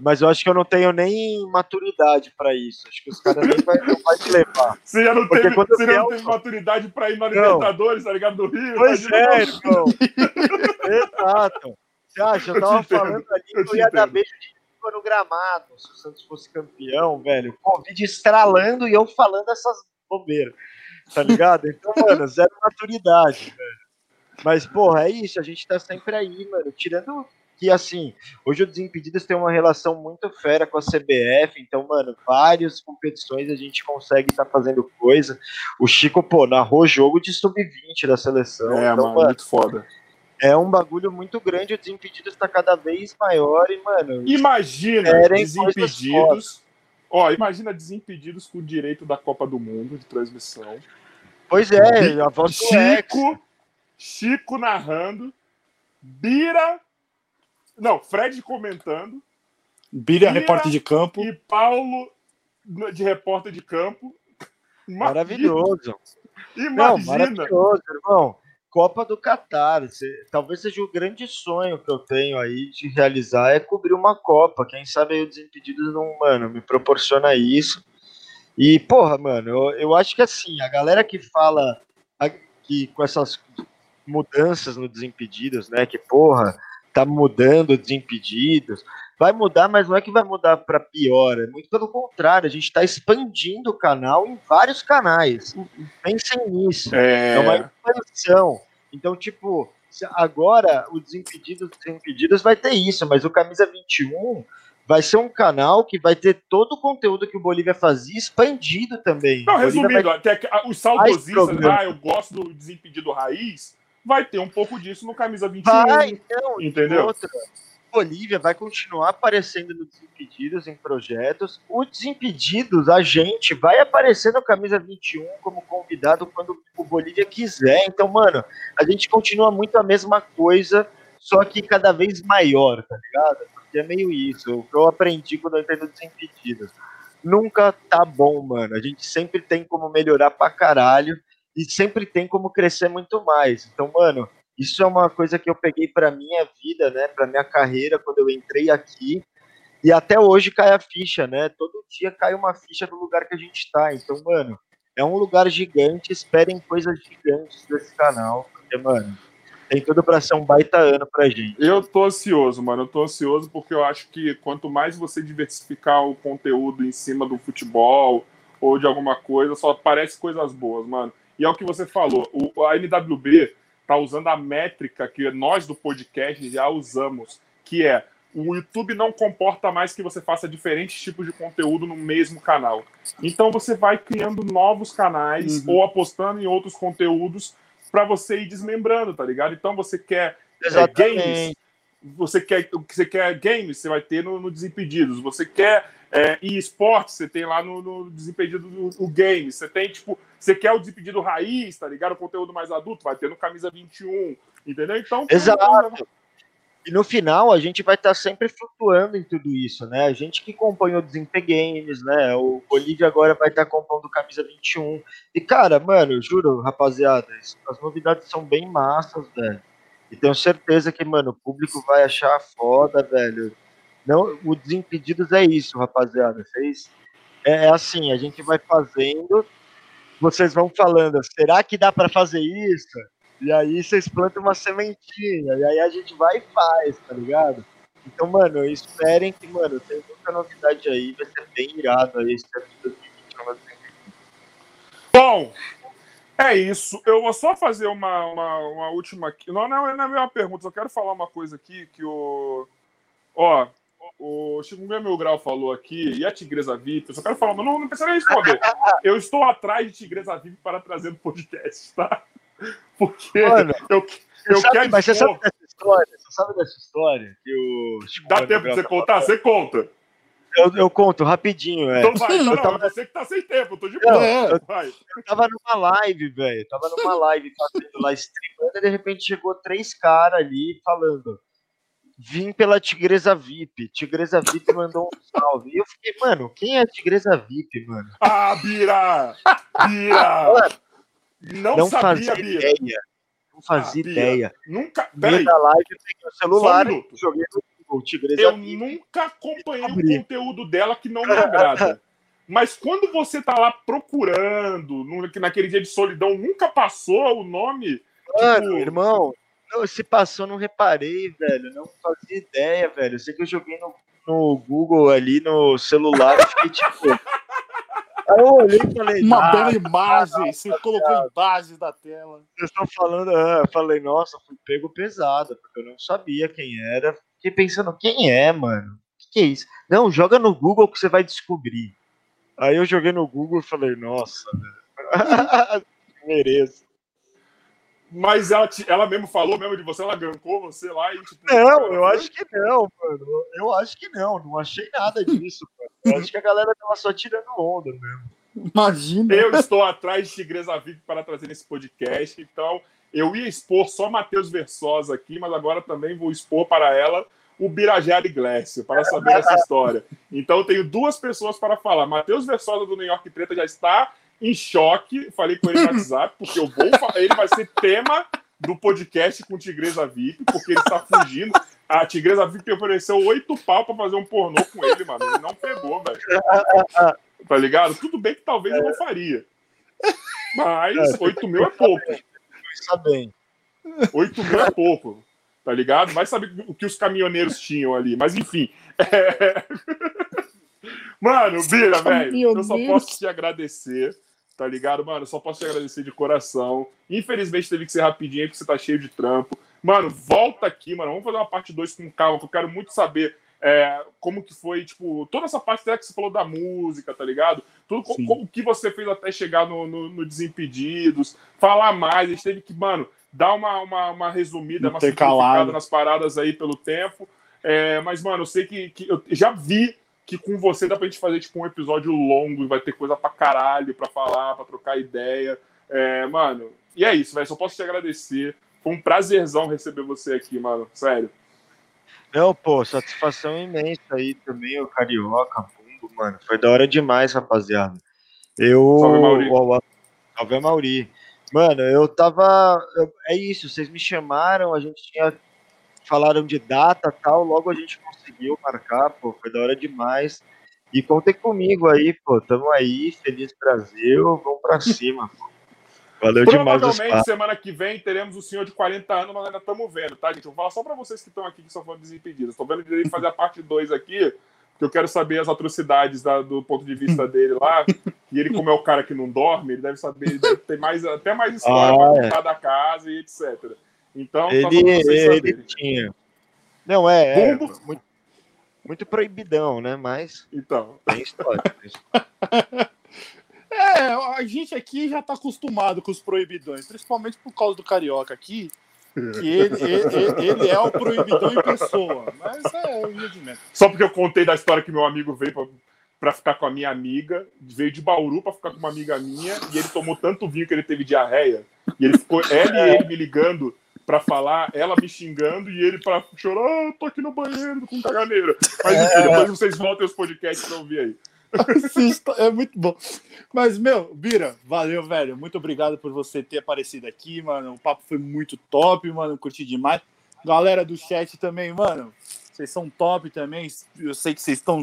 Mas eu acho que eu não tenho nem maturidade pra isso. Acho que os caras nem vai, não vai te levar. Você já não Porque teve, quando você não teve maturidade pra ir na. Libertadores, tá ligado? Do Rio. Pois é, irmão. Exato. Você acha? Eu Eu tava entendo, falando ali eu que te eu ia dar entendo. beijo de língua no gramado se o Santos fosse campeão, velho. Covid estralando e eu falando essas bobeiras. Tá ligado? Então, mano, zero maturidade, velho. Mas, porra, é isso. A gente tá sempre aí, mano. Tirando que, assim, hoje o Desimpedidos tem uma relação muito fera com a CBF. Então, mano, várias competições a gente consegue estar fazendo coisa. O Chico, pô, narrou jogo de sub-20 da seleção. É, então, mano, muito foda. é um bagulho muito grande, o Desimpedidos tá cada vez maior e, mano, Imagina Desimpedidos. Ó, imagina Desimpedidos com o direito da Copa do Mundo de transmissão. pois é, a voz. Chico, Chico narrando, Bira, não, Fred comentando Bira, Bira- repórter de campo. e Paulo de repórter de campo. Imagina- Maravilhoso. Não, Imagina. maravilhoso, irmão. Copa do Catar. talvez seja o grande sonho que eu tenho aí de realizar é cobrir uma Copa. Quem sabe aí o Desimpedidos não, mano, me proporciona isso. E, porra, mano, eu, eu acho que assim, a galera que fala que com essas mudanças no Desimpedidos, né, que, porra, tá mudando o Desimpedidos, vai mudar, mas não é que vai mudar para pior, é muito pelo contrário, a gente está expandindo o canal em vários canais. Pensem nisso. É uma É, expansão. Então, tipo, agora o Desimpedidos, Desimpedidos vai ter isso, mas o Camisa 21 vai ser um canal que vai ter todo o conteúdo que o Bolívia fazia expandido também. não, resumindo, vai- até que, os saudosistas, ah, eu gosto do Desimpedido Raiz, vai ter um pouco disso no Camisa 21. Vai, então, Entendeu? outra. Bolívia vai continuar aparecendo no Desimpedidos em projetos. O Desimpedidos, a gente, vai aparecer no Camisa 21 como convidado quando o Bolívia quiser. Então, mano, a gente continua muito a mesma coisa, só que cada vez maior, tá ligado? Porque é meio isso. O que eu aprendi quando eu entrei no Desimpedidos. Nunca tá bom, mano. A gente sempre tem como melhorar pra caralho e sempre tem como crescer muito mais. Então, mano, isso é uma coisa que eu peguei para minha vida, né, para minha carreira quando eu entrei aqui. E até hoje cai a ficha, né? Todo dia cai uma ficha do lugar que a gente tá. Então, mano, é um lugar gigante, esperem coisas gigantes desse canal, porque, mano, tem tudo para ser um baita ano pra gente. Eu tô ansioso, mano. Eu tô ansioso porque eu acho que quanto mais você diversificar o conteúdo em cima do futebol ou de alguma coisa, só aparece coisas boas, mano. E é o que você falou. O, a NWB tá usando a métrica que nós do podcast já usamos, que é o YouTube não comporta mais que você faça diferentes tipos de conteúdo no mesmo canal. Então você vai criando novos canais Uhum. ou apostando em outros conteúdos para você ir desmembrando, tá ligado? Então você quer é, games, você quer o que você quer games, você vai ter no, no Desimpedidos. Você quer é, esportes, você tem lá no, no Desimpedido o, o game. Você tem, tipo, você quer o Desimpedido raiz, tá ligado? O conteúdo mais adulto, vai ter no Camisa 21, entendeu? Então, Exato. E no final a gente vai estar sempre flutuando em tudo isso, né? A gente que acompanha o Desempenho Games, né? O Bolívia agora vai estar compondo camisa 21. E cara, mano, juro, rapaziada, as novidades são bem massas, velho. E tenho certeza que, mano, o público vai achar foda, velho. Não, o Desimpedidos é isso, rapaziada. Vocês é, é assim, a gente vai fazendo, vocês vão falando, será que dá pra fazer isso? E aí vocês plantam uma sementinha, e aí a gente vai e faz, tá ligado? Então, mano, esperem que, mano, tem muita novidade aí, vai ser bem irado aí esse ano de 2021. Bom, É isso. Eu vou só fazer uma, uma, uma última aqui. Não, não, não é a minha pergunta, só quero falar uma coisa aqui que o. Ó, o Chikungunya Mil Grau falou aqui, e a Tigresa VIP, eu só quero falar, mas não, não precisa nem responder. Eu estou atrás de Tigresa VIP para trazer no podcast, tá? Porque Mano, eu, eu sabe- quero mas você sabe dessa história? Você sabe dessa história? Que o Dá tempo de você contar? Você conta. Eu, eu conto rapidinho, é. Então vai, não, tava- você que tá sem tempo, eu tô de boa. Vai. Eu tava numa live, velho. Tava numa live fazendo lá streamando, e de repente chegou três caras ali falando. Vim pela Tigresa VIP. Tigresa VIP mandou um salve. E eu fiquei, mano, quem é a Tigresa VIP, mano? Ah, Bira! Bira! Não, Não sabia, fazia Bira. ideia. Não fazia Ah, ideia. Nunca. Peraí. da live, eu peguei o celular um joguei no. Tigresa Eu VIP. nunca acompanhei o conteúdo dela que não me agrada. Mas quando você tá lá procurando, naquele dia de solidão nunca passou o nome. Mano, tipo- irmão, não, se passou, não reparei, velho. Não fazia ideia, velho. Eu sei que eu joguei no, no Google ali no celular e fiquei tipo. Aí eu olhei e falei, Uma ah, bela imagem, você colocou em base da tela. vocês estão falando. Ah, eu falei, nossa, fui pego pesado, porque eu não sabia quem era. Fiquei pensando, quem é, mano? O que, que é isso? Não, joga no Google que você vai descobrir. Aí eu joguei no Google e falei, nossa, velho. Mereço. Mas ela, te- ela mesmo falou mesmo de você, ela gancou você lá e tipo. Não, eu acho que não, mano. Eu acho que não, não achei nada disso, mano. Eu acho que a galera tava só tirando onda mesmo. Imagina. Eu estou atrás de Tigresa VIP para trazer esse podcast, então eu ia expor só Matheus Versosa aqui, mas agora também vou expor para ela o Birajara Iglesias, para saber essa história. Então eu tenho duas pessoas para falar. Matheus Versosa do New York Treta já está em choque, falei com ele no WhatsApp, porque eu vou falar, ele vai ser tema do podcast com Tigresa VIP, porque ele está fugindo. A Tigresa VIP ofereceu oito pau para fazer um pornô com ele, mano. Ele não pegou, velho. Tá ligado? Tudo bem que talvez eu não faria. Mas 8 mil é pouco. Pensa bem. 8 mil é pouco. Tá ligado? Vai saber o que os caminhoneiros tinham ali. Mas enfim. É... Mano, Bira, velho, eu só posso te agradecer. Tá ligado, mano? Só posso te agradecer de coração. Infelizmente teve que ser rapidinho aí, porque você tá cheio de trampo. Mano, volta aqui, mano. Vamos fazer uma parte 2 com calma, que eu quero muito saber é, como que foi, tipo, toda essa parte até que você falou da música, tá ligado? Tudo Sim. como que você fez até chegar no, no, no Desimpedidos, falar mais, a gente teve que, mano, dar uma, uma, uma resumida, uma simplificada nas paradas aí pelo tempo. É, mas, mano, eu sei que, que eu já vi que com você dá pra gente fazer, tipo, um episódio longo e vai ter coisa pra caralho pra falar, pra trocar ideia. É, mano, e é isso, velho. Só posso te agradecer. Foi um prazerzão receber você aqui, mano. Sério. Não, pô, satisfação imensa aí também, o Carioca, Bumbo, mano. Foi da hora demais, rapaziada. Eu. Salve, Mauri. Salve, Mauri. Mano, eu tava. eu- É isso, vocês me chamaram, a gente tinha. Falaram de data tal, logo a gente conseguiu marcar, pô, foi da hora demais. E contem comigo aí, pô, tamo aí, Feliz Brasil, vamos pra cima, pô. Valeu demais Provavelmente papos. semana que vem teremos o senhor de 40 anos, mas ainda estamos vendo, tá, gente? Eu vou falar só pra vocês que estão aqui que só foram desimpedidos. Estou vendo ele fazer a parte 2 aqui, porque eu quero saber as atrocidades da- do ponto de vista dele lá. E ele, como é o cara que não dorme, ele deve saber, ele deve ter mais, até mais história Ah, pra é. da casa e etc. Então, Ele, só pra vocês ele tinha. Não, é, é muito, muito proibidão, né? Mas Então, tem história. É, a gente aqui já tá acostumado com os proibidões, principalmente por causa do Carioca aqui, que ele, ele, ele é o proibidão em pessoa. Mas é o rendimento. só porque eu contei da história que meu amigo veio pra, pra ficar com a minha amiga, veio de Bauru pra ficar com uma amiga minha, e ele tomou tanto vinho que ele teve diarreia, e ele ficou, ela e ele me ligando pra falar, ela me xingando e ele pra chorar, ah, tô aqui no banheiro com caganeira. Mas enfim, depois vocês voltem os podcasts pra ouvir aí. Assista, é muito bom. Mas, meu, Bira, valeu, velho. Muito obrigado por você ter aparecido aqui, mano. O papo foi muito top, mano. Curti demais. Galera do chat também, mano. Vocês são top também. Eu sei que vocês estão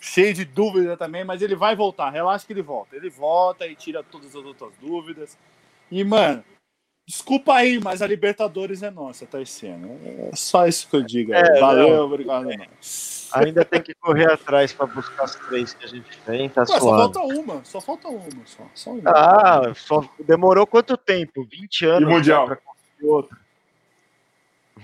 cheios de dúvida também, mas ele vai voltar. Relaxa que ele volta. Ele volta e tira todas as outras dúvidas. E, mano, Desculpa aí, mas a Libertadores é nossa, tá esse ano. É só isso que eu digo. É, Valeu, não. obrigado. Ainda tem que correr atrás pra buscar as três que a gente tem, tá Ué, só falta uma, só falta uma, só, só uma. Ah, só demorou quanto tempo? 20 anos E Mundial? pra.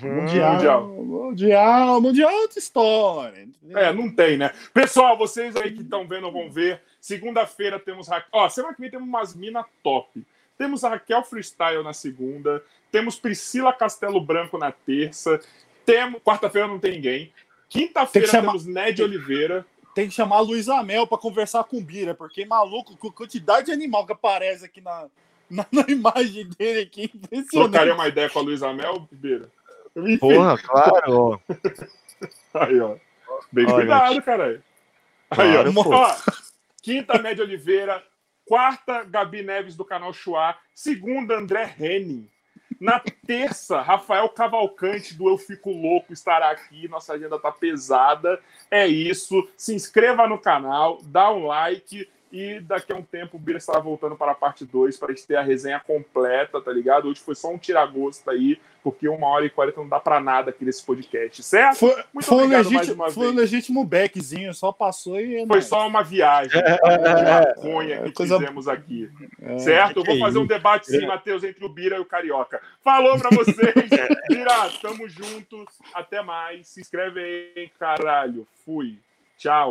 Hum, mundial, Mundial. mundial, mundial, é outra história. É, não tem, né? Pessoal, vocês aí que estão vendo vão ver. Segunda-feira temos. Ó, semana que vem temos umas minas top. Temos a Raquel Freestyle na segunda. Temos Priscila Castelo Branco na terça. Temos... Quarta-feira não tem ninguém. Quinta-feira Tem chamar- temos Ned Oliveira. Tem que chamar a Luiz Amel pra conversar com o Bira, porque maluco, com a quantidade de animal que aparece aqui na, na, na imagem dele aqui, impressionante. Trocaria uma ideia com a Luísa Mel, Beira? Enfim, Porra, claro. aí, ó. Bem Olha, cuidado, caralho. Aí, Claro, ó. ó. Quinta, Ned Oliveira. Quarta, Gabi Neves do canal Chua. Segunda, André Henning. Na terça, Rafael Cavalcante do Eu Fico Louco estará aqui. Nossa agenda tá pesada. É isso. Se inscreva no canal, dá um like. E daqui a um tempo o Bira estará voltando para a parte 2 para a gente ter a resenha completa, tá ligado? Hoje foi só um tiragosto aí, porque uma hora e quarenta não dá para nada aqui nesse podcast, certo? Foi, Muito foi, um obrigado mais legítimo, uma foi um vez. legítimo beckzinho, só passou e. Foi só uma viagem de maconha que Coisa- fizemos aqui. É. Certo? Eu vou é fazer um debate sim, Matheus, entre o Bira e o Carioca. Falou pra vocês. Bira, tamo junto. Até mais. Se inscreve aí, caralho. Fui. Tchau.